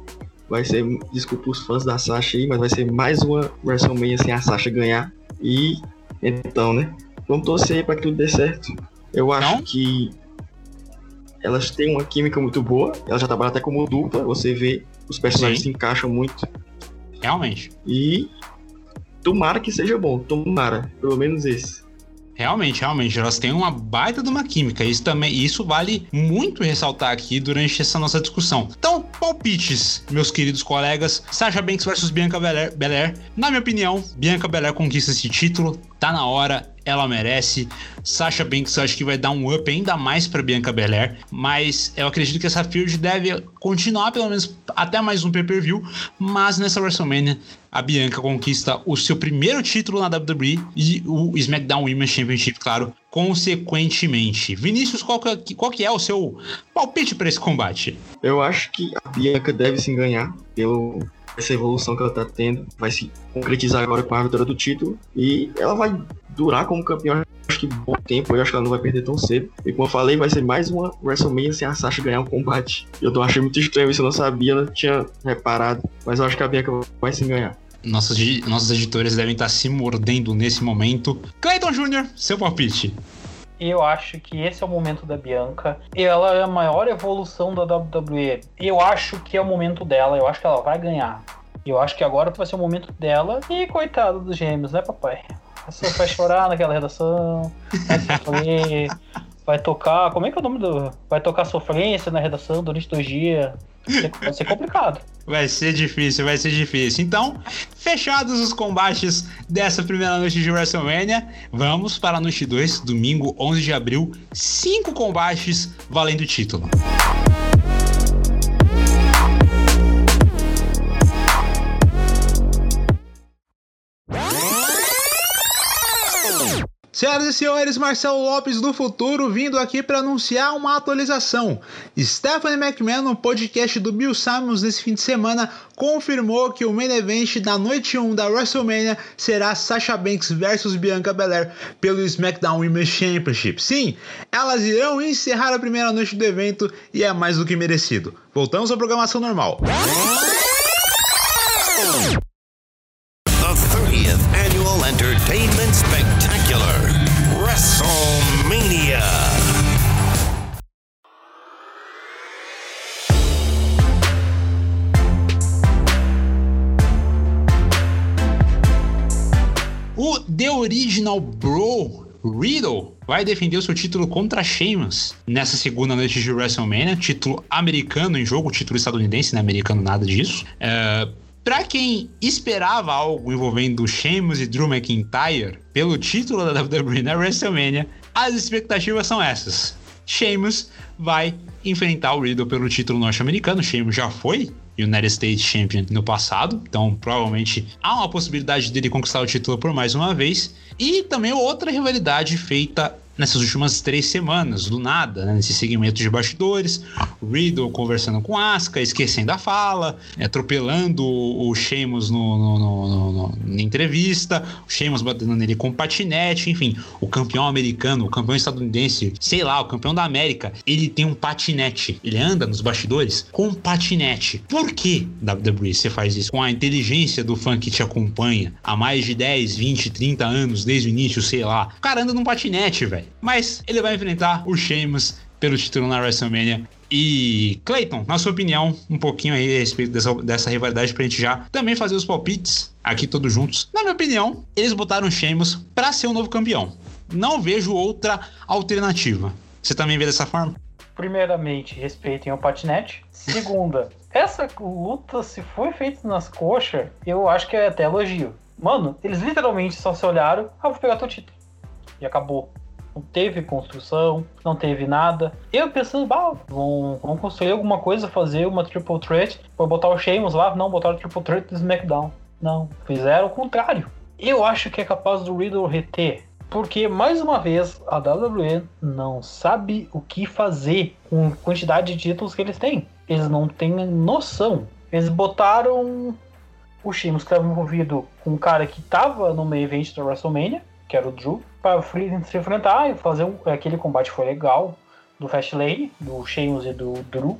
Speaker 4: vai ser. Desculpa os fãs da Sasha aí, mas vai ser mais uma WrestleMania sem a Sasha ganhar. E então, né? Vamos torcer aí pra que tudo dê certo. Eu acho
Speaker 2: Então?
Speaker 4: que elas têm uma química muito boa. Elas já trabalham até como dupla. Você vê, os personagens
Speaker 2: Sim.
Speaker 4: se encaixam muito.
Speaker 2: Realmente.
Speaker 4: E tomara que seja bom. Tomara, pelo menos esse.
Speaker 2: Realmente, realmente, elas têm uma baita de uma química. Isso também, isso vale muito ressaltar aqui durante essa nossa discussão. Então, palpites, meus queridos colegas. Sasha Banks versus Bianca Belair. Belair. Na minha opinião, Bianca Belair conquista esse título. Tá na hora, ela merece. Sasha Banks eu acho que vai dar um up ainda mais pra Bianca Belair. Mas eu acredito que essa field deve continuar pelo menos até mais um pay-per-view. Mas nessa WrestleMania, a Bianca conquista o seu primeiro título na WWE e o SmackDown Women's Championship, claro, consequentemente. Vinícius, qual que é, qual que é o seu palpite para esse combate?
Speaker 4: Eu acho que a Bianca deve se ganhar pelo essa evolução que ela tá tendo. Vai se concretizar agora com a vitória do título. E ela vai durar como campeã, acho que bom tempo. Eu acho que ela não vai perder tão cedo. E como eu falei, vai ser mais uma WrestleMania sem a Sasha ganhar um combate. Eu tô achando muito estranho isso, eu não sabia, não tinha reparado. Mas eu acho que a Bianca vai se ganhar.
Speaker 2: Nossos, nossos editores devem estar se mordendo nesse momento. Clayton Jr., seu palpite.
Speaker 3: Eu acho que esse é o momento da Bianca. Ela é a maior evolução da WWE. Eu acho que é o momento dela. Eu acho que ela vai ganhar. Eu acho que agora vai ser o momento dela. E coitado dos gêmeos, né, papai? Você vai chorar naquela redação, vai vai tocar. Como é que é o nome do. Vai tocar sofrência na redação durante dois dias. Vai ser complicado.
Speaker 2: Vai ser difícil, vai ser difícil. Então, fechados os combates dessa primeira noite de WrestleMania, vamos para a noite 2, domingo 11 de abril. Cinco combates valendo o título. Senhoras e senhores, Marcelo Lopes do Futuro vindo aqui para anunciar uma atualização. Stephanie McMahon, no podcast do Bill Simmons nesse fim de semana, confirmou que o main event da noite 1 da WrestleMania será Sasha Banks versus Bianca Belair pelo SmackDown Women's Championship. Sim, elas irão encerrar a primeira noite do evento e é mais do que merecido. Voltamos à programação normal. Original Bro Riddle vai defender o seu título contra Sheamus nessa segunda noite de WrestleMania, título americano em jogo, título estadunidense, não é americano nada disso. É, Pra quem esperava algo envolvendo Sheamus e Drew McIntyre pelo título da WWE na WrestleMania, as expectativas são essas. Sheamus vai enfrentar o Riddle pelo título norte-americano. Sheamus já foi United States Champion no passado, então provavelmente há uma possibilidade dele conquistar o título por mais uma vez. E também outra rivalidade feita nessas últimas três semanas, do nada, né, nesse segmento de bastidores. O Riddle conversando com Asuka, esquecendo a fala, atropelando o Sheamus no, no, no, no, na entrevista, o Sheamus batendo nele com patinete, enfim, o campeão americano, o campeão estadunidense, sei lá, o campeão da América, ele tem um patinete, ele anda nos bastidores com um patinete. Por que, WWE, você faz isso? Com a inteligência do fã que te acompanha há mais de 10, 20, 30 anos, desde o início, sei lá. O cara anda num patinete, velho. Mas ele vai enfrentar o Sheamus pelo título na WrestleMania. E Clayton, na sua opinião, um pouquinho aí a respeito dessa, dessa rivalidade pra gente já também fazer os palpites aqui todos juntos. Na minha opinião, eles botaram o Sheamus pra ser o novo campeão. Não vejo outra alternativa. Você também vê dessa forma?
Speaker 3: Primeiramente, respeitem o patinete. Segunda, essa luta, se foi feita nas coxas, eu acho que é até elogio. Mano, eles literalmente só se olharam, ah, vou pegar teu título. E acabou. Não teve construção, não teve nada. Eu pensando, bah, vão, vão construir alguma coisa, fazer uma triple threat, vou botar o Sheamus lá, não, botar o triple threat do SmackDown. Não, fizeram o contrário. Eu acho que é capaz do Riddle reter porque, mais uma vez, a WWE não sabe o que fazer com a quantidade de títulos que eles têm. Eles não têm noção. Eles botaram o Sheamus, que estava envolvido com um cara que estava no meio evento da WrestleMania, que era o Drew, para se enfrentar e fazer um, aquele combate foi legal do Fastlane, do Sheamus e do Drew.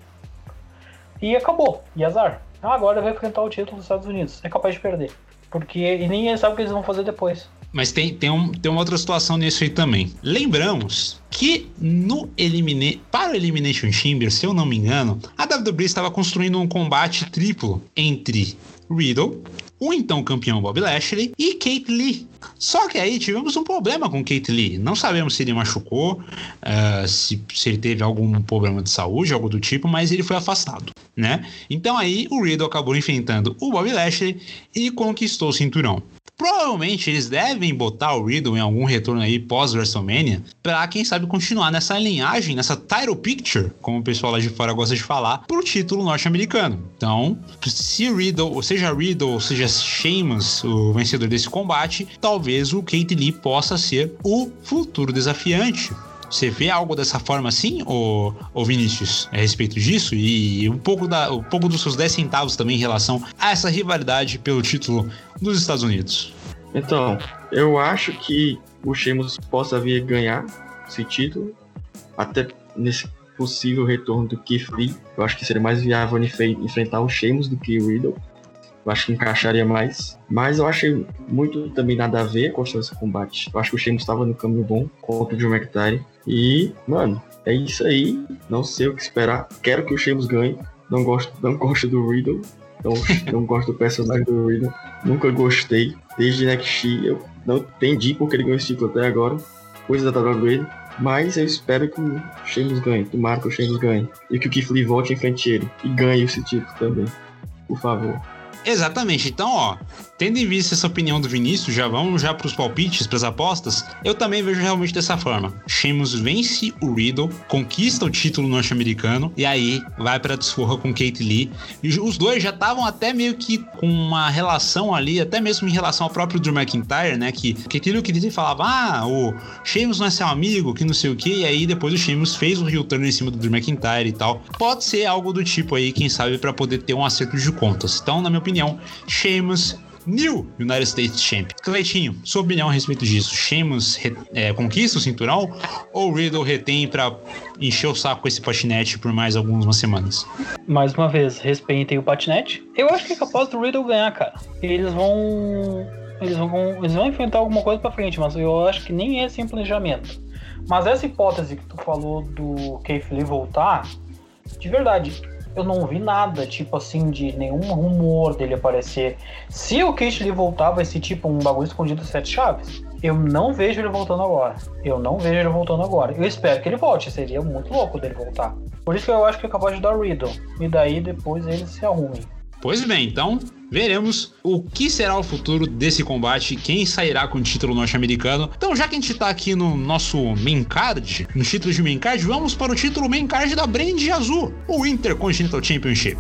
Speaker 3: E acabou, e azar. Agora vai enfrentar o título dos Estados Unidos. É capaz de perder. Porque e ninguém sabe o que eles vão fazer depois.
Speaker 2: Mas tem, tem, um, tem uma outra situação nisso aí também. Lembramos que no Elimine... para o Elimination Chamber, se eu não me engano, a WWE estava construindo um combate triplo entre Riddle, o então campeão Bob Lashley e Kate Lee. Só que aí tivemos um problema com Kate Lee. Não sabemos se ele machucou, uh, se, se ele teve algum problema de saúde, algo do tipo, mas ele foi afastado, né? Então aí o Riddle acabou enfrentando o Bob Lashley e conquistou o cinturão. Provavelmente eles devem botar o Riddle em algum retorno aí pós-WrestleMania pra, quem sabe, continuar nessa linhagem, nessa title picture, como o pessoal lá de fora gosta de falar, pro título norte-americano. Então, se Riddle, ou seja Riddle, ou seja Sheamus, o vencedor desse combate, o Kate Lee possa ser o futuro desafiante. Você vê algo dessa forma assim, ô Vinícius, a respeito disso? E um pouco, da, um pouco dos seus 10 centavos também em relação a essa rivalidade pelo título dos Estados Unidos?
Speaker 4: Então, eu acho que o Sheamus possa vir ganhar esse título, até nesse possível retorno do Keith Lee. Eu acho que seria mais viável enfrentar o Sheamus do que o Riddle. Eu acho que encaixaria mais. Mas eu achei muito também nada a ver com esse combate. Eu acho que o Sheamus estava no caminho bom contra o Joe McIntyre. E, mano, é isso aí. Não sei o que esperar. Quero que o Sheamus ganhe. Não gosto, não gosto do Riddle. Não, não gosto do personagem do Riddle. Nunca gostei. Desde NXT eu não entendi porque ele ganhou esse título até agora. Coisa da WWE. Mas eu espero que o Sheamus ganhe. Tomara que o Sheamus ganhe. E que o Keith Lee volte em frente a ele. E ganhe esse título também. Por favor.
Speaker 2: Exatamente. Então, ó, tendo em vista essa opinião do Vinícius, já vamos já para os palpites, para as apostas. Eu também vejo realmente dessa forma. Sheamus vence o Riddle, conquista o título norte-americano e aí vai para desforra com Kate Lee. E os dois já estavam até meio que com uma relação ali, até mesmo em relação ao próprio Drew McIntyre, né? Que Kate Lee que falava, ah, o Sheamus não é seu amigo, que não sei o que. E aí depois o Sheamus fez o heel turn em cima do Drew McIntyre e tal. Pode ser algo do tipo aí, quem sabe, para poder ter um acerto de contas. Então, na minha opinião, Sheamus New United States Champion. Cleitinho, sua opinião a respeito disso? Sheamus é, conquista o cinturão ou Riddle retém para encher o saco com esse patinete por mais algumas semanas?
Speaker 3: Mais uma vez, respeitem o patinete. Eu acho que é capaz do Riddle ganhar, cara. Eles vão. Eles vão, eles vão enfrentar alguma coisa pra frente, mas eu acho que nem é o planejamento. Mas essa hipótese que tu falou do Keith Lee voltar, de verdade, eu não vi nada, tipo assim, de nenhum rumor dele aparecer. Se o Keith Lee voltar, vai ser tipo um bagulho escondido sete chaves. Eu não vejo ele voltando agora. Eu não vejo ele voltando agora. Eu espero que ele volte. Seria muito louco dele voltar. Por isso que eu acho que é capaz de dar Riddle. E daí depois eles se arrumem.
Speaker 2: Pois bem, então veremos o que será o futuro desse combate, quem sairá com o título norte-americano. Então, já que a gente tá aqui no nosso main card, no título de main card, vamos para o título main card da Brand Azul, o Intercontinental Championship.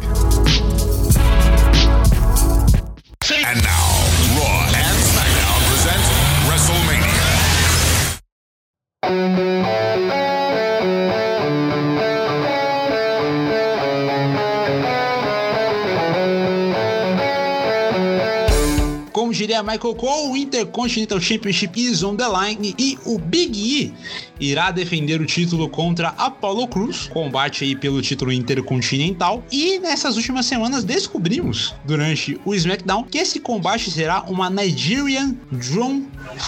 Speaker 2: Michael Cole, o Intercontinental Championship is on the line e o Big E irá defender o título contra Apollo Cruz, combate aí pelo título intercontinental. E nessas últimas semanas descobrimos durante o SmackDown que esse combate será uma Nigerian Drum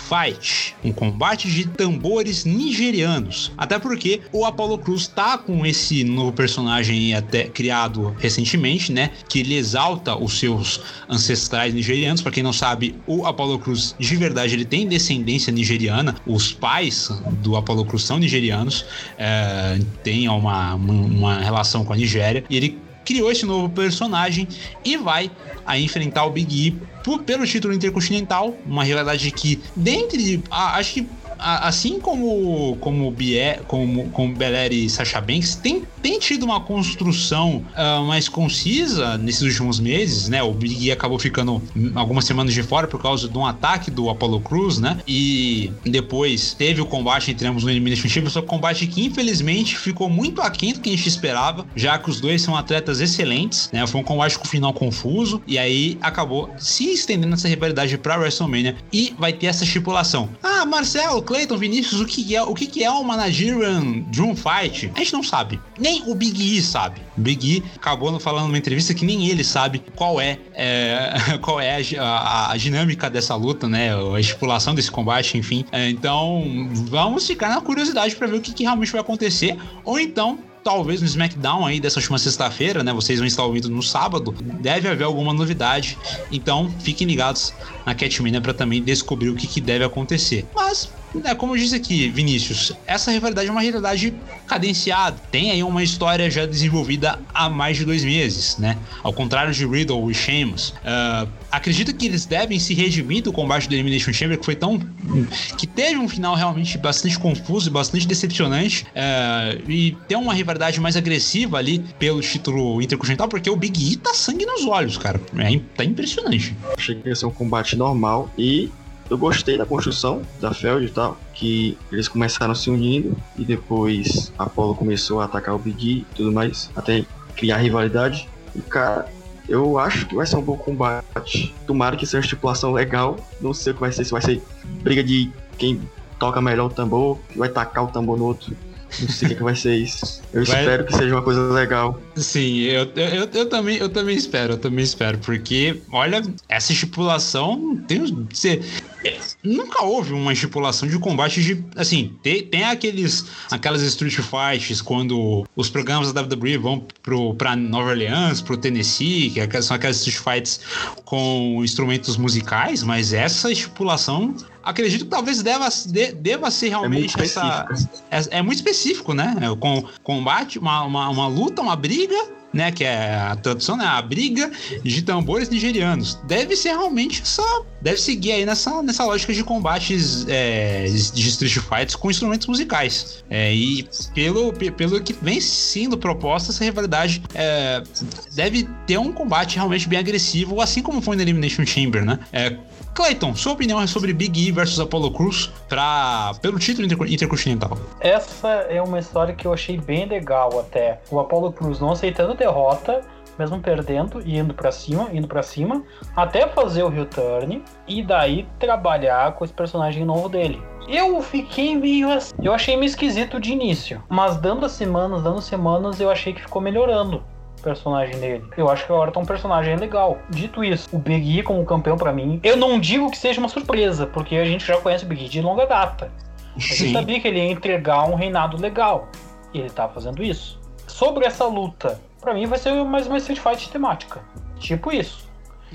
Speaker 2: Fight, um combate de tambores nigerianos. Até porque o Apollo Cruz tá com esse novo personagem até criado recentemente, né, que ele exalta os seus ancestrais nigerianos. Para quem não sabe, o Apollo Cruz de verdade ele tem descendência nigeriana. Os pais do Apollo Cruz são nigerianos, é, tem uma, uma relação com a Nigéria e ele criou esse novo personagem e vai aí enfrentar o Big E por, pelo título intercontinental, uma rivalidade que dentre, a, acho que assim como como Bier, como como Belair e Sasha Banks tem, tem tido uma construção uh, mais concisa nesses últimos meses, né? O Big E acabou ficando algumas semanas de fora por causa de um ataque do Apollo Cruz, né? E depois teve o combate entre ambos no Elimination Chamber, só combate que infelizmente ficou muito aquém do que a gente esperava, já que os dois são atletas excelentes, né? Foi um combate com final confuso e aí acabou se estendendo essa rivalidade para WrestleMania e vai ter essa estipulação. Ah, Marcelo, Clayton, Vinícius, o que é, o que é uma Nigerian Drum Fight? A gente não sabe. Nem o Big E sabe. O Big E acabou falando numa entrevista que nem ele sabe qual é, é qual é a, a, a, dinâmica dessa luta, né? A estipulação desse combate, enfim. É, então, vamos ficar na curiosidade para ver o que, que realmente vai acontecer. Ou então, talvez no SmackDown aí dessa última sexta-feira, né? Vocês vão estar ouvindo no sábado, deve haver alguma novidade. Então, fiquem ligados na Catmania para também descobrir o que, que deve acontecer. Mas é, como eu disse aqui, Vinícius, essa rivalidade é uma rivalidade cadenciada. Tem aí uma história já desenvolvida há mais de dois meses, né? Ao contrário de Riddle e Sheamus. Uh, acredito que eles devem se redimir do combate do Elimination Chamber, que foi tão. que teve um final realmente bastante confuso e bastante decepcionante. Uh, e ter uma rivalidade mais agressiva ali pelo título intercontinental, porque o Big E tá sangue nos olhos, cara. É, tá impressionante.
Speaker 4: Achei que ia ser um combate normal e eu gostei da construção da Feld e tal, que eles começaram se unindo e depois Apollo começou a atacar o Big E tudo mais, até criar rivalidade. E cara, eu acho que vai ser um bom combate. Tomara que seja uma estipulação legal. Não sei o que vai ser, se vai ser briga de quem toca melhor o tambor, que vai tacar o tambor no outro. Não sei o que, vai ser isso. Eu vai... espero que seja uma coisa legal.
Speaker 2: Sim, eu, eu, eu, também, eu também espero, eu também espero, porque, olha, essa estipulação tem. Você, nunca houve uma estipulação de combate de. Assim, tem, tem aqueles. aquelas Street Fights quando os programas da WWE vão pro, pra Nova Orleans, pro Tennessee, que é são aquelas Street Fights com instrumentos musicais, mas essa estipulação acredito que talvez deva, de, deva ser realmente é essa. É, é, muito específico, né? É, com combate, uma, uma, uma luta, uma briga né, que é a tradução, né, a briga de tambores nigerianos. Deve ser realmente essa, deve seguir aí nessa, nessa lógica de combates é, de Street Fights com instrumentos musicais. É, e pelo, pelo que vem sendo proposta, essa rivalidade é, deve ter um combate realmente bem agressivo, assim como foi no Elimination Chamber, né? Clayton, sua opinião é sobre Big E versus Apollo Cruz pra, pelo título inter, intercontinental?
Speaker 3: Essa é uma história que eu achei bem legal até. O Apollo Cruz não aceitando derrota, mesmo perdendo e indo para cima, indo para cima, até fazer o return e daí trabalhar com esse personagem novo dele. Eu fiquei meio assim, eu achei meio esquisito de início, mas dando as semanas, dando semanas, eu achei que ficou melhorando personagem dele. Eu acho que o Orton é um personagem legal. Dito isso, o Big E como campeão para mim, eu não digo que seja uma surpresa, porque a gente já conhece o Big E de longa data. A gente Sim. sabia que ele ia entregar um reinado legal. E ele tá fazendo isso. Sobre essa luta, para mim vai ser mais uma Street Fight temática. Tipo isso.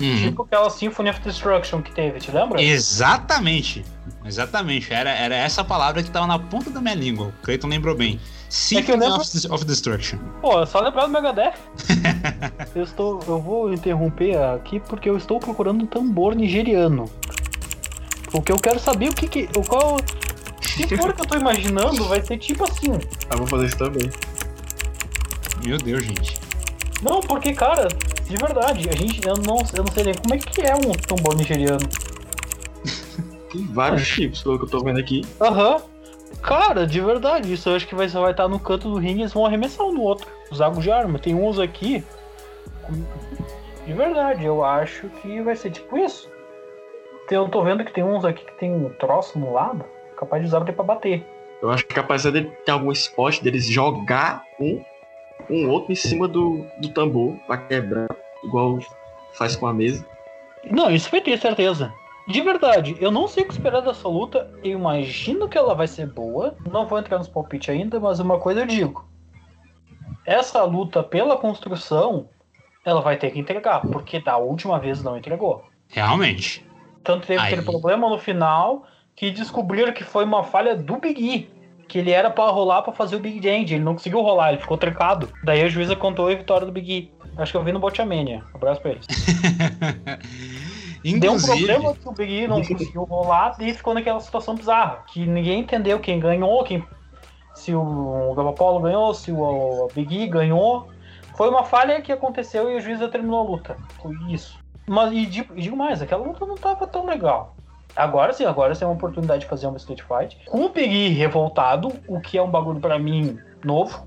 Speaker 3: Uhum. Tipo aquela Symphony of Destruction que teve, te lembra?
Speaker 2: Exatamente. Exatamente. Era, era essa palavra que tava na ponta da minha língua. O Clayton lembrou bem. Symphony é lembro... of, of Destruction.
Speaker 3: Pô, só lembrar do Megadeth. eu estou. Eu vou interromper aqui porque eu estou procurando um tambor nigeriano. Porque eu quero saber o que que. O qual. Se for que eu tô imaginando, vai ser tipo assim.
Speaker 4: Ah, vou fazer isso também.
Speaker 2: Meu Deus, gente.
Speaker 3: Não, porque, cara, de verdade, a gente. Eu não, eu não sei nem como é que é um tambor nigeriano.
Speaker 4: Tem vários tipos, pelo que eu tô vendo aqui.
Speaker 3: Aham. Uhum. Cara, de verdade, isso eu acho que vai, vai estar no canto do ringue e eles vão arremessar um no outro. Os agos de arma. Tem uns aqui. De verdade, eu acho que vai ser tipo isso. Eu tô vendo que tem uns aqui que tem um troço no lado, capaz de usar até pra bater.
Speaker 4: Eu acho que capaz de ter algum spot deles jogar um, um outro em cima do, do tambor pra quebrar, igual faz com a mesa.
Speaker 3: Não, isso vai ter certeza. De verdade, eu não sei o que esperar dessa luta. Eu imagino que ela vai ser boa. Não vou entrar nos palpites ainda, mas uma coisa eu digo. Essa luta pela construção, ela vai ter que entregar, porque da última vez não entregou.
Speaker 2: Realmente.
Speaker 3: Tanto teve
Speaker 2: Aí.
Speaker 3: aquele problema no final que descobriram que foi uma falha do Big E. Que ele era pra rolar pra fazer o Big End. Ele não conseguiu rolar, ele ficou trancado. Daí a juíza contou a vitória do Big E. Acho que eu vi no Botiamania. Abraço pra eles. Deu um
Speaker 2: Inclusive,
Speaker 3: problema que o Big E não conseguiu rolar e ficou naquela situação bizarra. Que ninguém entendeu quem ganhou, quem. Se o Apollo ganhou, se o Big E ganhou. Foi uma falha que aconteceu e o juiz terminou a luta. Foi isso. Mas e digo, digo mais, aquela luta não tava tão legal. Agora sim, agora você tem uma oportunidade de fazer uma Street Fight. Com o Big E revoltado, o que é um bagulho pra mim novo.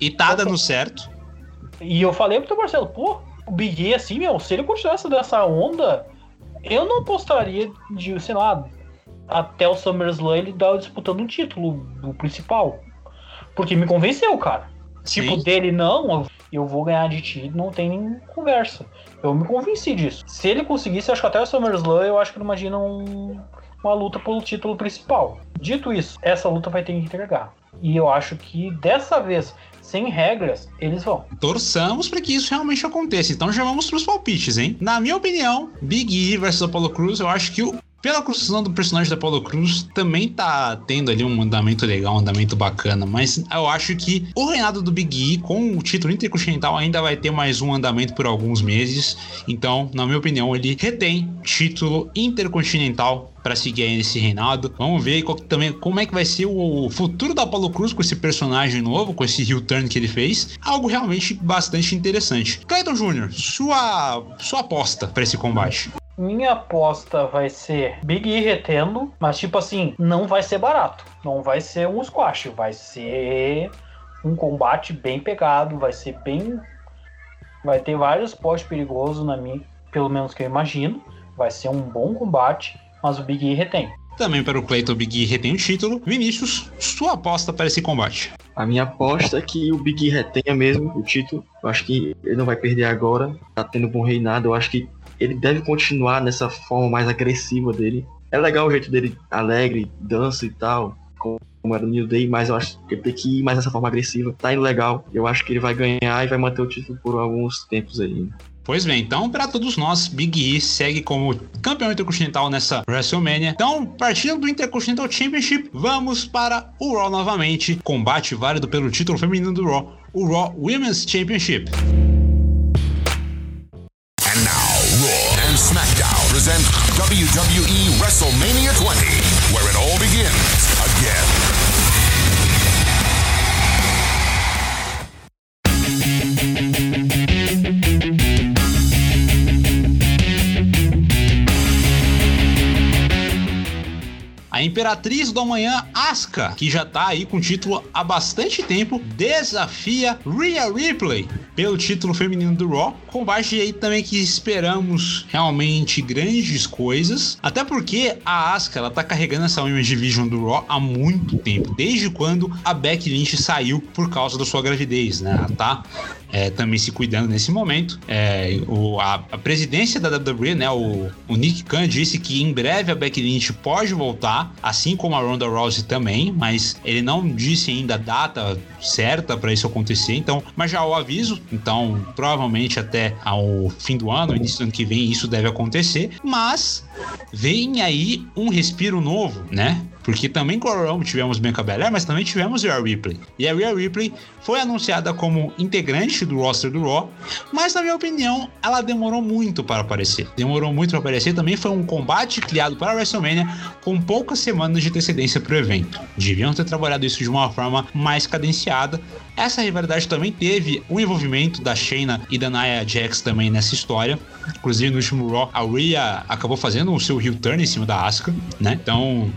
Speaker 2: e tá dando certo.
Speaker 3: E eu falei pro teu Marcelo, pô, o Big E assim, meu, se ele continuasse dessa onda, eu não apostaria de, sei lá, até o SummerSlam ele dar disputando um título do principal. Porque me convenceu, cara. Tipo,
Speaker 2: Sim.
Speaker 3: dele não, eu vou ganhar de ti, não tem nem conversa. Eu me convenci disso. Se ele conseguisse, acho que até o SummerSlam, eu acho que não imagina um- uma luta pelo título principal. Dito isso, essa luta vai ter que entregar. E eu acho que dessa vez, sem regras, eles vão.
Speaker 2: Torçamos para que isso realmente aconteça. Então já vamos pros palpites, hein? Na minha opinião, Big E versus Apollo Cruz, eu acho que o pela construção do personagem da Apollo Cruz, também tá tendo ali um andamento legal, um andamento bacana, mas eu acho que o reinado do Big E com o título intercontinental ainda vai ter mais um andamento por alguns meses. Então, na minha opinião, ele retém título intercontinental para seguir aí nesse reinado. Vamos ver qual também como é que vai ser o futuro da Apollo Cruz com esse personagem novo, com esse heel turn que ele fez. Algo realmente bastante interessante. Clayton Jr., sua sua aposta para esse combate.
Speaker 3: Minha aposta vai ser Big E retendo, mas tipo assim, não vai ser barato. Não vai ser um squash, vai ser um combate bem pegado, vai ser bem. Vai ter vários postes perigosos na minha, pelo menos que eu imagino. Vai ser um bom combate, mas o Big E retém.
Speaker 2: Também para o Clayton, o Big E retém o título. Vinícius, sua aposta para esse combate.
Speaker 4: A minha aposta é que o Big E retenha mesmo o título. Eu acho que ele não vai perder agora. Tá tendo um bom reinado. Eu acho que ele deve continuar nessa forma mais agressiva dele. É legal o jeito dele alegre, dança e tal, como era no New Day, mas eu acho que ele tem que ir mais nessa forma agressiva. Tá indo legal. Eu acho que ele vai ganhar e vai manter o título por alguns tempos aí.
Speaker 2: Pois bem, então para todos nós, Big E segue como campeão intercontinental nessa WrestleMania. Então, partindo do Intercontinental Championship, vamos para o Raw novamente. Combate válido pelo título feminino do Raw, o Raw Women's Championship.
Speaker 1: And now, Raw and SmackDown present WWE WrestleMania 20, where it all begins again.
Speaker 2: A Imperatriz do Amanhã, Asuka, que já tá aí com o título há bastante tempo, desafia Rhea Ripley pelo título feminino do Raw. Combate aí também que esperamos realmente grandes coisas, até porque a Asuka ela tá carregando essa Women's Division do Raw há muito tempo, desde quando a Becky Lynch saiu por causa da sua gravidez, né? Ela tá é, também se cuidando nesse momento. É, o, a, a presidência da WWE, né, o, o Nick Khan disse que em breve a Becky Lynch pode voltar, assim como a Ronda Rousey também, mas ele não disse ainda a data certa para isso acontecer. Então, mas já o aviso. Então, provavelmente até ao fim do ano, início do ano que vem, isso deve acontecer. Mas vem aí um respiro novo, né? Porque também com o Royal tivemos Bianca Belair, mas também tivemos Rhea Ripley. E a Rhea Ripley foi anunciada como integrante do roster do Raw, mas na minha opinião, ela demorou muito para aparecer. Demorou muito para aparecer, também foi um combate criado para a WrestleMania com poucas semanas de antecedência para o evento. Deviam ter trabalhado isso de uma forma mais cadenciada. Essa rivalidade também teve o envolvimento da Shayna e da Nia Jax também nessa história. Inclusive no último Raw, a Rhea acabou fazendo o seu heel turn em cima da Asuka, né? Então,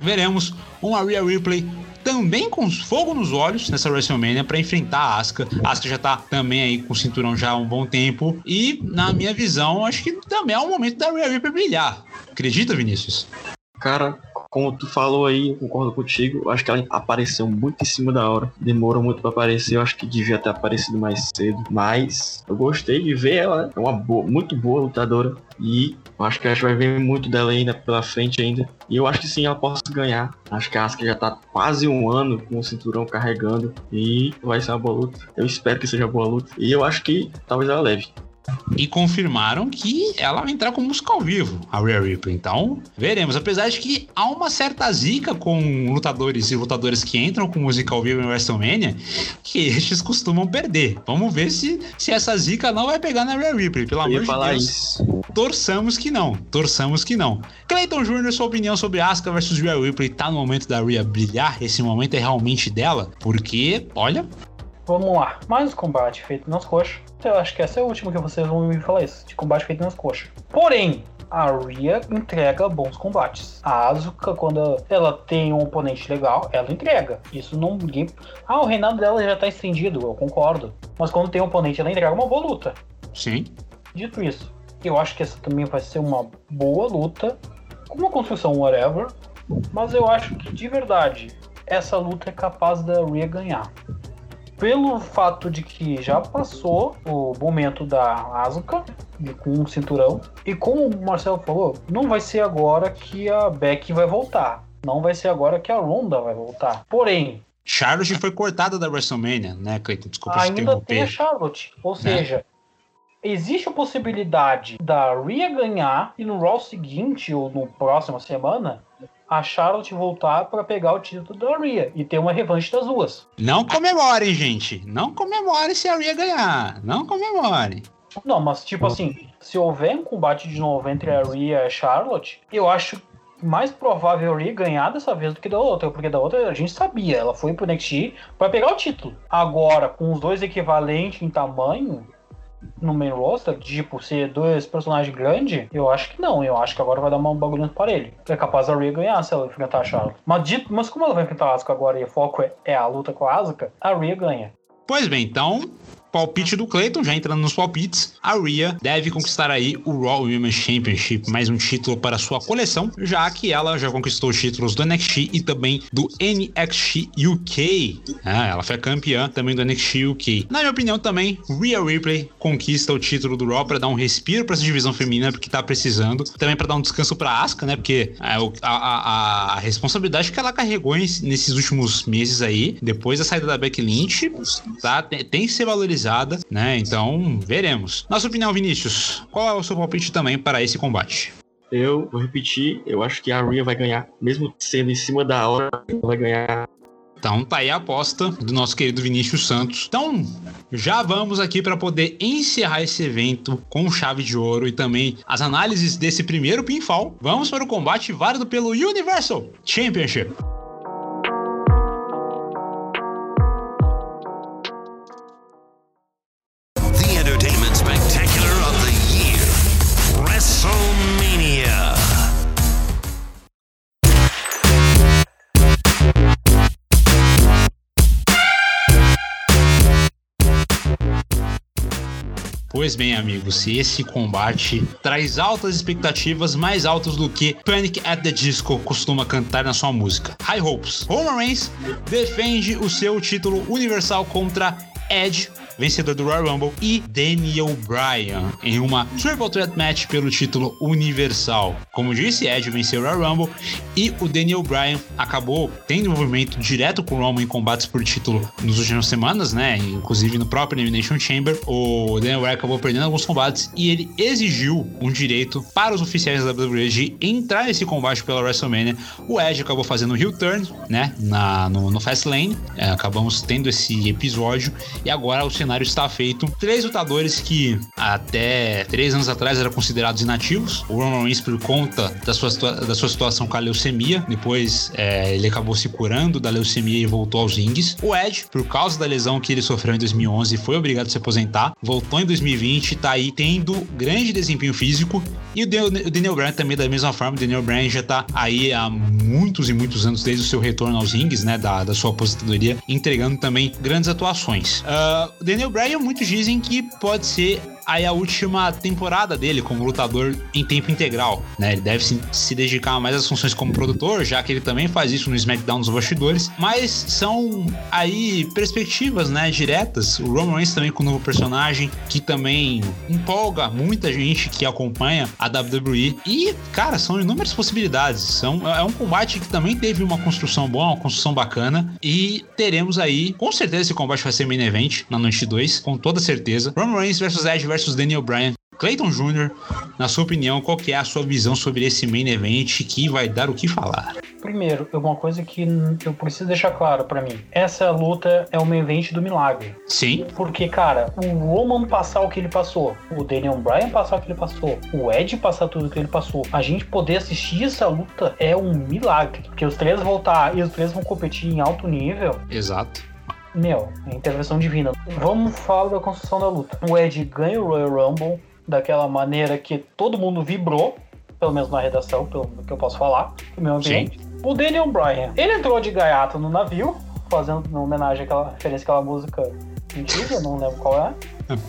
Speaker 2: veremos uma Rhea Ripley também com fogo nos olhos nessa WrestleMania para enfrentar a Asuka. A Asuka já tá também aí com o cinturão já há um bom tempo e na minha visão, acho que também é o momento da Rhea Ripley brilhar. Acredita, Vinícius?
Speaker 4: Cara, como tu falou aí, concordo contigo. Acho que ela apareceu muito em cima da hora. Demorou muito para aparecer. Eu acho que devia ter aparecido mais cedo. Mas eu gostei de ver ela. É uma boa, muito boa lutadora. E acho que a gente vai ver muito dela ainda pela frente ainda. E eu acho que sim, ela possa ganhar. Acho que a Asuka já tá quase um ano com o cinturão carregando. E vai ser uma boa luta. Eu espero que seja boa luta. E eu acho que talvez ela leve
Speaker 2: e confirmaram que ela vai entrar com música ao vivo, a Rhea Ripley. Então, veremos. Apesar de que há uma certa zica com lutadores e lutadoras que entram com música ao vivo em WrestleMania, que estes costumam perder. Vamos ver se, se essa zica não vai pegar na Rhea Ripley, pelo amor de Deus. Isso. Torçamos que não, torçamos que não. Clayton Jr., sua opinião sobre Asuka versus Rhea Ripley tá no momento da Rhea brilhar? Esse momento é realmente dela? Porque, olha,
Speaker 3: Vamos lá. Mais um combate feito nas coxas. Eu acho que essa é a última que vocês vão me falar isso. De combate feito nas coxas. Porém, a Rhea entrega bons combates. A Asuka, quando ela tem um oponente legal, ela entrega. Isso não ninguém. Ah, o reinado dela já tá estendido, eu concordo. Mas quando tem um oponente, ela entrega uma boa luta.
Speaker 2: Sim.
Speaker 3: Dito isso, eu acho que essa também vai ser uma boa luta. Com uma construção whatever. Mas eu acho que de verdade, essa luta é capaz da Rhea ganhar pelo fato de que já passou o momento da Asuka com um cinturão e como o Marcelo falou, não vai ser agora que a Beck vai voltar, não vai ser agora que a Ronda vai voltar. Porém,
Speaker 2: Charlotte foi cortada da WrestleMania, né, Cleiton? Desculpa
Speaker 3: Ainda tem a Charlotte, ou né? seja, existe a possibilidade da Rhea ganhar e no Raw seguinte ou no próxima semana a Charlotte voltar para pegar o título da Rhea e ter uma revanche das duas.
Speaker 2: Não comemorem, gente. Não comemorem se a Rhea ganhar. Não comemorem.
Speaker 3: Não, mas tipo assim, se houver um combate de novo entre a Rhea e a Charlotte, eu acho mais provável a Rhea ganhar dessa vez do que da outra, porque da outra a gente sabia, ela foi pro NXT para pegar o título. Agora, com os dois equivalentes em tamanho, no main roster, tipo, ser dois personagens grandes, eu acho que não. Eu acho que agora vai dar um bagulho para ele. É capaz a Rhea ganhar se ela enfrentar a Charlotte. Mas, mas como ela vai enfrentar a Asuka agora e o foco é, é a luta com a Asuka, a Rhea ganha.
Speaker 2: Pois bem, então Palpite do Clayton, já entrando nos palpites, a Rhea deve conquistar aí o Raw Women's Championship, mais um título para sua coleção, já que ela já conquistou os títulos do NXT e também do NXT UK. Ah, ela foi campeã também do NXT UK. Na minha opinião também, Rhea Ripley conquista o título do Raw para dar um respiro para essa divisão feminina, porque tá precisando, também para dar um descanso para Asuka, né? Porque a, a, a, a, responsabilidade que ela carregou nesses últimos meses aí, depois da saída da Becky Lynch, tá, tem, tem que ser valorizada né? Então, veremos. Nossa opinião, Vinícius, qual é o seu palpite também para esse combate?
Speaker 4: Eu vou repetir, eu acho que a Rhea vai ganhar, mesmo sendo em cima da hora, vai ganhar
Speaker 2: então tá aí a aposta do nosso querido Vinícius Santos. Então já vamos aqui para poder encerrar esse evento com chave de ouro e também as análises desse primeiro pinfall. Vamos para o combate válido pelo Universal Championship. Pois bem, amigos, se esse combate traz altas expectativas, mais altas do que Panic at the Disco costuma cantar na sua música. High Hopes. Roman Reigns defende o seu título universal contra Edge vencedor do Royal Rumble, e Daniel Bryan em uma Triple Threat Match pelo título universal. Como disse, Edge venceu o Royal Rumble e o Daniel Bryan acabou tendo envolvimento direto com o Roman em combates por título nas últimas semanas, né? Inclusive no próprio Elimination Chamber, o Daniel Bryan acabou perdendo alguns combates e ele exigiu um direito para os oficiais da WWE de entrar nesse combate pela WrestleMania. O Edge acabou fazendo o heel turn, né? Na, no, no Fastlane. É, acabamos tendo esse episódio e agora o cenário cenário está feito. Três lutadores que até três anos atrás eram considerados inativos. O Roman Reigns por conta da sua, da sua situação com a leucemia. Depois é, ele acabou se curando da leucemia e voltou aos rings. O Edge, por causa da lesão que ele sofreu em 2011, foi obrigado a se aposentar. Voltou em 2020, tá aí tendo grande desempenho físico. E o Daniel Bryan também da mesma forma. O Daniel Bryan já tá aí há muitos e muitos anos desde o seu retorno aos rings, né, da, da sua aposentadoria, entregando também grandes atuações. Uh, Daniel Bryan, muitos dizem que pode ser aí a última temporada dele como lutador em tempo integral, né? Ele deve se, se dedicar mais às funções como produtor, já que ele também faz isso no SmackDown dos bastidores, mas são aí perspectivas, né, diretas. O Roman Reigns também com o novo personagem, que também empolga muita gente que acompanha a WWE e, cara, são inúmeras possibilidades. São, é um combate que também teve uma construção boa, uma construção bacana e teremos aí, com certeza esse combate vai ser main event na noite 2, com toda certeza. Roman Reigns versus Edge versus versus Daniel Bryan. Clayton Jr., na sua opinião, qual que é a sua visão sobre esse main event que vai dar o que falar?
Speaker 3: Primeiro, uma coisa que eu preciso deixar claro para mim. Essa luta é o main event do milagre.
Speaker 2: Sim.
Speaker 3: Porque, cara, o Roman passar o que ele passou, o Daniel Bryan passar o que ele passou, o Ed passar tudo o que ele passou, a gente poder assistir essa luta é um milagre. Porque os três voltar e os três vão competir em alto nível.
Speaker 2: Exato
Speaker 3: meu, intervenção divina. Vamos falar da construção da luta. O Ed ganha o Royal Rumble daquela maneira que todo mundo vibrou, pelo menos na redação, pelo que eu posso falar, no meu ambiente. Sim. O Daniel Bryan, ele entrou de gaiato no navio, fazendo uma homenagem àquela referência àquela música antiga, não lembro qual é.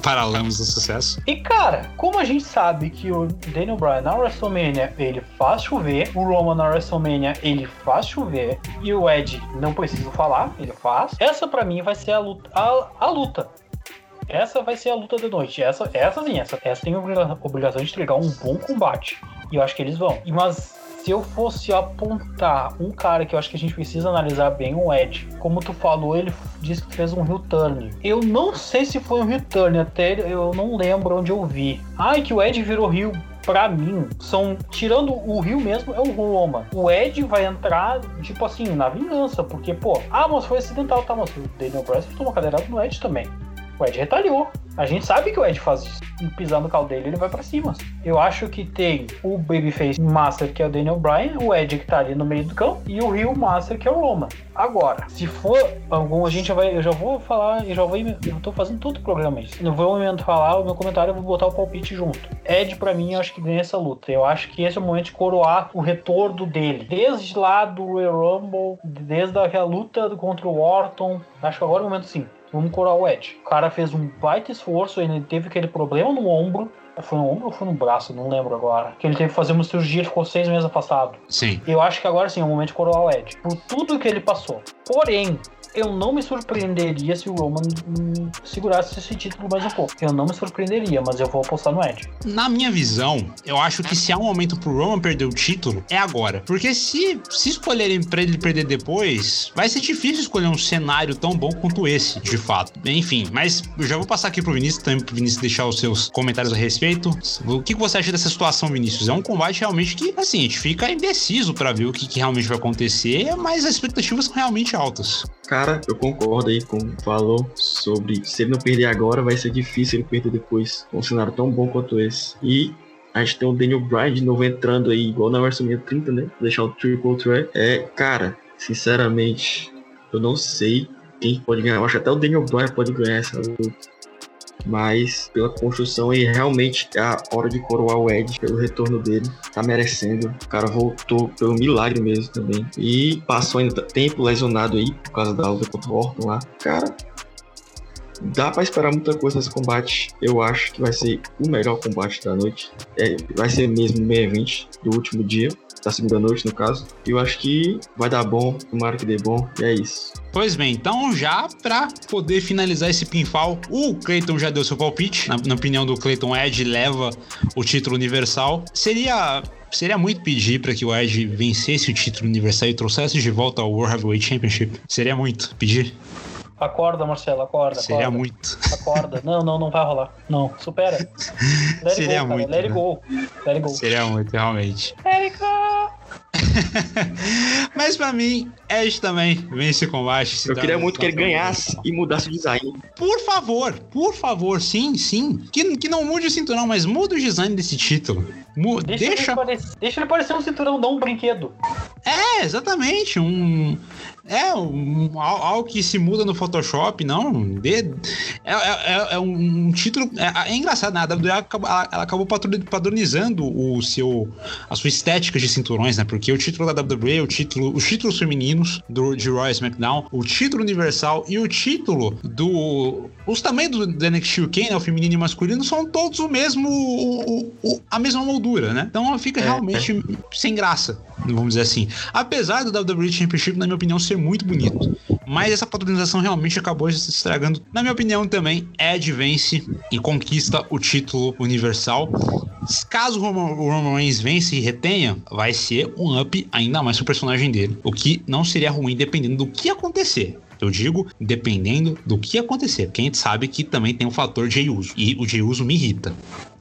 Speaker 2: Paralamas do sucesso.
Speaker 3: E cara, como a gente sabe que o Daniel Bryan na WrestleMania ele faz chover, o Roman na WrestleMania ele faz chover, e o Ed não preciso falar, ele faz. Essa para mim vai ser a luta. A, a, luta. Essa vai ser a luta da noite. Essa, essa sim, essa, essa tem a obrigação de entregar um bom combate. E eu acho que eles vão. Mas se eu fosse apontar um cara que eu acho que a gente precisa analisar bem, o Ed. Como tu falou, ele disse que fez um heel turn. Eu não sei se foi um heel turn, até eu não lembro onde eu vi. Ai, que o Ed virou heel pra mim, são. Tirando o Rio mesmo, é o Roma. O Ed vai entrar, tipo assim, na vingança. Porque, pô, ah, mas foi acidental, tá? Mas o Daniel Bryan tomou cadeirada no Ed também. O Ed retalhou. A gente sabe que o Ed faz isso. Pisando no caldo dele, ele vai para cima. Eu acho que tem o Babyface Master, que é o Daniel Bryan, o Ed que tá ali no meio do campo, e o Rio Master, que é o Roma. Agora, se for algum, a gente vai. Eu já vou falar, eu já vou. Eu tô fazendo todo o programa isso. No vou falar, o meu comentário eu vou botar o palpite junto. Ed, para mim, eu acho que ganha essa luta. Eu acho que esse é o momento de coroar o retorno dele. Desde lá do Royal Rumble, desde a luta contra o Orton. Acho que agora é o momento sim. Vamos curar o Ed. O cara fez um baita esforço, ele teve aquele problema no ombro. Foi no ombro ou foi no braço? Não lembro agora. Que ele teve que fazer uma cirurgia ficou seis meses afastado.
Speaker 2: Sim.
Speaker 3: Eu acho que agora sim é o momento de coroar o Ed. Por tudo que ele passou. Porém, eu não me surpreenderia se o Roman segurasse esse título mais um pouco. Eu não me surpreenderia, mas eu vou apostar no Ed.
Speaker 2: Na minha visão, eu acho que se há um momento pro Roman perder o título, é agora. Porque se, se escolherem pra ele perder depois, vai ser difícil escolher um cenário tão bom quanto esse, de fato. Enfim, mas eu já vou passar aqui pro Vinícius também, pro Vinícius deixar os seus comentários a respeito. O que você acha dessa situação, Vinícius? É um combate realmente que, assim, a gente fica indeciso para ver o que, que realmente vai acontecer, mas as expectativas são realmente altas.
Speaker 4: Cara, eu concordo aí com o falou sobre se ele não perder agora, vai ser difícil ele perder depois. Um cenário tão bom quanto esse. E a gente tem o Daniel Bryan de novo entrando aí, igual na WrestleMania 30, né? Deixar o Triple Threat. É, cara, sinceramente, eu não sei quem pode ganhar. Eu acho até o Daniel Bryan pode ganhar essa luta mas pela construção e realmente é a hora de coroar o Ed pelo retorno dele, tá merecendo. O cara voltou pelo milagre mesmo também. E passou ainda tempo lesionado aí por causa da luta contra o Orton lá. Cara, dá para esperar muita coisa nesse combate. Eu acho que vai ser o melhor combate da noite. É, vai ser mesmo meio evento do último dia da segunda noite, no caso. E eu acho que vai dar bom, tomara que dê bom, e é isso.
Speaker 2: Pois bem, então já para poder finalizar esse pinfall, o Clayton já deu seu palpite. Na, na opinião do Clayton, Ed leva o título universal. Seria seria muito pedir para que o Edge vencesse o título universal e trouxesse de volta ao World Heavyweight Championship. Seria muito pedir.
Speaker 3: Acorda, Marcelo, acorda.
Speaker 2: Seria
Speaker 3: acorda.
Speaker 2: muito.
Speaker 3: Acorda. Não, não, não vai rolar. Não, supera.
Speaker 2: Let Seria
Speaker 3: go,
Speaker 2: muito.
Speaker 3: Let it
Speaker 2: né?
Speaker 3: go. Let it go.
Speaker 2: Seria muito, realmente.
Speaker 3: Let it go.
Speaker 2: Mas pra mim, Edge também vence o combate.
Speaker 4: Eu queria muito que ele ganhasse e mudasse o design.
Speaker 2: Por favor, por favor, sim, sim. Que, que não mude o cinturão, mas muda o design desse título. Mu-
Speaker 3: Deixa,
Speaker 2: deixa
Speaker 3: Ele parecer, deixa ele parecer um cinturão, não um brinquedo.
Speaker 2: É, exatamente. Um. É, um, al- algo que se muda no Photoshop, não. De, é, é- é- é um, um título. É, é engraçado, né? A WWE acabou, ela, ela acabou padronizando o seu, a sua estética de cinturões, né? Porque o título da WWE, o título, os títulos femininos do, de Royal SmackDown, o título universal e o título do. Os também do, do NXT UK, né? O feminino e o masculino, são todos o mesmo. o- o- a mesma moldura, né? Então fica realmente sem graça, vamos dizer assim. Apesar do WWE Championship, na minha opinião, ser muito bonito. Mas essa padronização realmente acabou se estragando. Na minha opinião, também, Edge vence e conquista o título universal. Caso o Roman, Reigns vence e retenha, vai ser um up ainda mais pro personagem dele. O que não seria ruim dependendo do que acontecer. Eu digo, dependendo do que acontecer. Porque a gente sabe que também tem o fator Jey Uso. E o Jey Uso me irrita.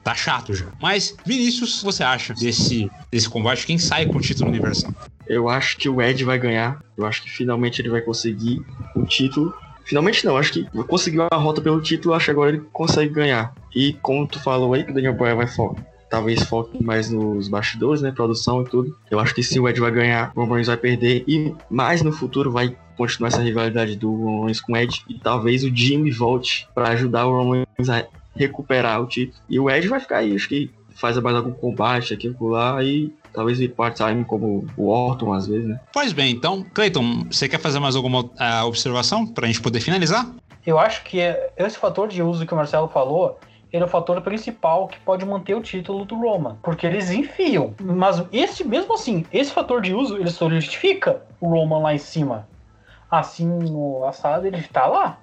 Speaker 2: Tá chato já. Mas, Vinícius, você acha desse, desse combate? Quem sai com o título universal?
Speaker 4: Eu acho que o Ed vai ganhar. Eu acho que finalmente ele vai conseguir o título. Finalmente não, acho que conseguiu a rota pelo título, acho que agora ele consegue ganhar. E como tu falou aí, que o Daniel Bryan vai fo talvez foque mais nos bastidores, né? Produção e tudo. Eu acho que sim, o Ed vai ganhar, o Roman Reigns vai perder. E mais no futuro vai continuar essa rivalidade do Roman Reigns com o Ed. E talvez o Jimmy volte para ajudar o Roman Reigns a recuperar o título. E o Ed vai ficar aí, acho que faz mais algum combate aqui e lá e talvez vir part-time como o Orton às vezes, né?
Speaker 2: Pois bem, então, Cleiton, você quer fazer mais alguma ah, observação pra gente poder finalizar?
Speaker 3: Eu acho que é- esse fator de uso que o Marcelo falou, ele é o fator principal que pode manter o título do Roman. Porque eles enfiam. Mas esse, mesmo assim, esse fator de uso, ele solidifica o Roman lá em cima. Assim, no assado, ele tá lá.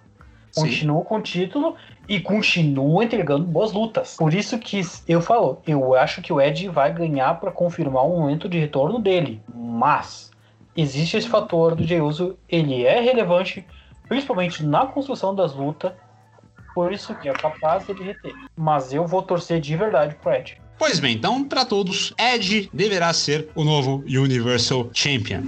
Speaker 2: Sim.
Speaker 3: Continua com o título e continua entregando boas lutas. Por isso que eu falo, eu acho que o Ed vai ganhar para confirmar o momento de retorno dele. Mas existe esse fator do Jey Uso, ele é relevante, principalmente na construção das lutas. Por isso que é capaz dele reter. Mas eu vou torcer de verdade pro Ed.
Speaker 2: Pois bem, então, pra todos, Edge deverá ser o novo Universal Champion.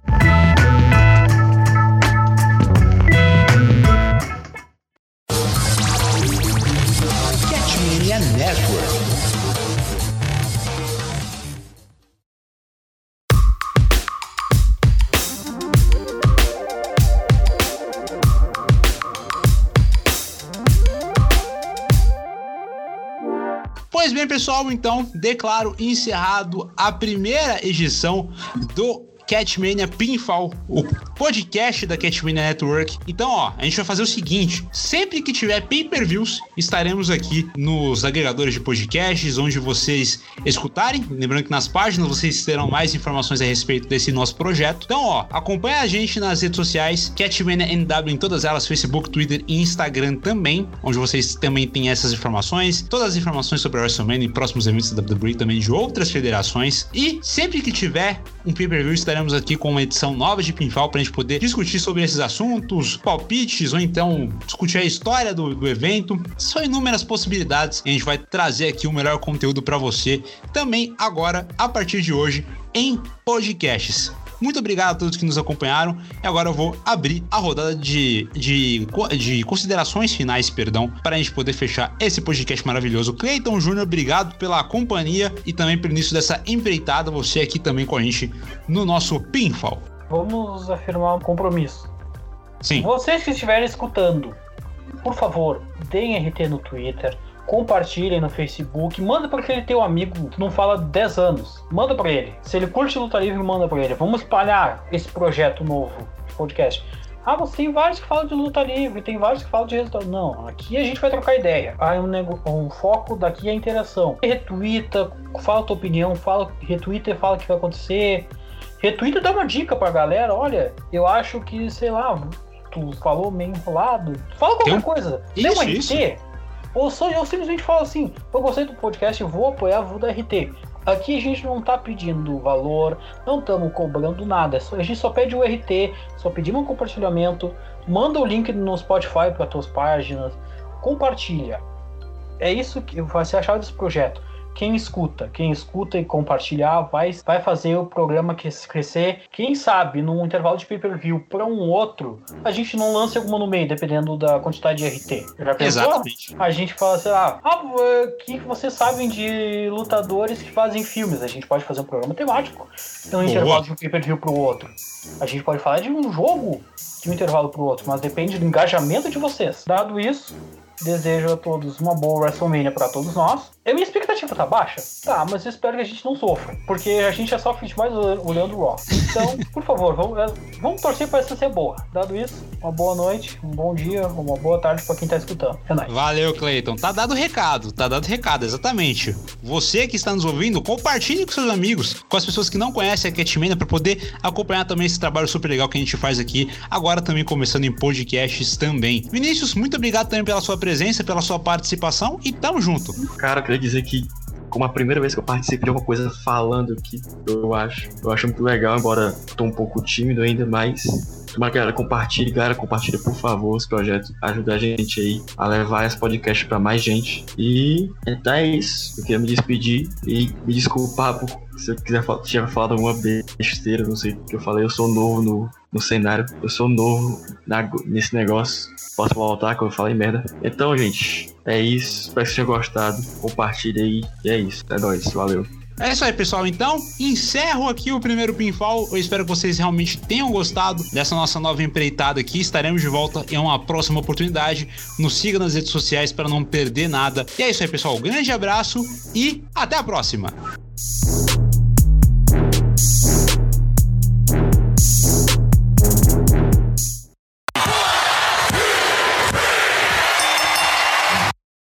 Speaker 2: Pessoal, então declaro encerrado a primeira edição do Catmania Pinfall, o podcast da Catmania Network. Então, ó, a gente vai fazer o seguinte: sempre que tiver pay-per-views, estaremos aqui nos agregadores de podcasts, onde vocês escutarem. Lembrando que nas páginas vocês terão mais informações a respeito desse nosso projeto. Então, ó, acompanha a gente nas redes sociais, Catmania NW em todas elas, Facebook, Twitter e Instagram também, onde vocês também têm essas informações, todas as informações sobre a WrestleMania e próximos eventos da WWE também de outras federações. E sempre que tiver um pay-per-view, estaremos aqui com uma edição nova de Pinfall pra gente poder discutir sobre esses assuntos, palpites, ou então discutir a história do, do evento. São inúmeras possibilidades e a gente vai trazer aqui o melhor conteúdo pra você também agora, a partir de hoje, em podcasts. Muito obrigado a todos que nos acompanharam. E agora eu vou abrir a rodada de, de, de considerações finais, perdão, para a gente poder fechar esse podcast maravilhoso. Cleiton Júnior, obrigado pela companhia e também pelo início dessa empreitada. Você aqui também com a gente no nosso Pinfall.
Speaker 3: Vamos afirmar um compromisso.
Speaker 2: Sim,
Speaker 3: Vocês que estiverem escutando, por favor, deem RT no Twitter, compartilhem no Facebook, manda para aquele teu amigo que não fala há 10 anos. Manda para ele. Se ele curte luta livre, manda para ele. Vamos espalhar esse projeto novo de podcast. Ah, você tem vários que falam de luta livre, tem vários que falam de resultado. Não, aqui a gente vai trocar ideia. Aí um, nego- um foco daqui é a interação. Retweeta, fala a tua opinião, fala, retweeta e fala o que vai acontecer. Retweeta e dá uma dica pra galera. Olha, eu acho que, sei lá, tu falou meio enrolado. Fala qualquer
Speaker 2: Tem um-
Speaker 3: coisa. Dê uma
Speaker 2: Isso,
Speaker 3: RT. Ou só eu simplesmente falo assim, eu gostei do podcast, vou apoiar, vou dar RT. Aqui a gente não tá pedindo valor, não estamos cobrando nada. é A gente só pede o RT, só pedimos um compartilhamento, manda o link no Spotify para tuas páginas, compartilha. É isso que vai ser a chave desse projeto. Quem escuta, quem escuta e compartilhar vai, vai fazer o programa crescer. Quem sabe, num intervalo de pay-per-view para um outro, a gente não lance alguma no meio, dependendo da quantidade de RT. Já pensou?
Speaker 2: Exatamente.
Speaker 3: A gente fala, sei lá, ah, o que vocês sabem de lutadores que fazem filmes? A gente pode fazer um programa temático num intervalo de um pay-per-view para o outro. A gente pode falar de um jogo de um intervalo para o outro, mas depende do engajamento de vocês. Dado isso, desejo a todos uma boa WrestleMania para todos nós. A minha expectativa tá baixa? Tá, mas eu espero que a gente não sofra. Porque a gente já sofre demais olhando o Raw. Então, por favor, vamos, é, vamos torcer para essa ser boa. Dado isso, uma boa noite, um bom dia, uma boa tarde para quem tá escutando. É nóis.
Speaker 2: Valeu, Cleiton. Tá dado o recado, tá dado o recado, exatamente. Você que está nos ouvindo, compartilhe com seus amigos, com as pessoas que não conhecem a Catmania, para poder acompanhar também esse trabalho super legal que a gente faz aqui. Agora também começando em podcasts também. Vinícius, muito obrigado também pela sua presença, pela sua participação e tamo junto.
Speaker 4: Cara, queria dizer que como a primeira vez que eu participo de alguma coisa falando aqui, eu acho. Eu acho muito legal, embora tô um pouco tímido ainda, mas Tomara que galera compartilhe, galera, compartilha por favor esse projeto. Ajuda a gente aí a levar esse podcast para mais gente. E então é isso. Eu queria me despedir e me desculpar por se eu quiser tiver falado alguma besteira, não sei o que eu falei. Eu sou novo no, no cenário, eu sou novo na, nesse negócio. Posso voltar quando eu falei merda. Então, gente, é isso. Espero que vocês tenham gostado. Compartilha aí. E é isso. É nóis. Valeu.
Speaker 2: É isso aí, pessoal. Então, encerro aqui o primeiro pinfall. Eu espero que vocês realmente tenham gostado dessa nossa nova empreitada aqui. Estaremos de volta em uma próxima oportunidade. Nos siga nas redes sociais para não perder nada. E é isso aí, pessoal. grande abraço e até a próxima.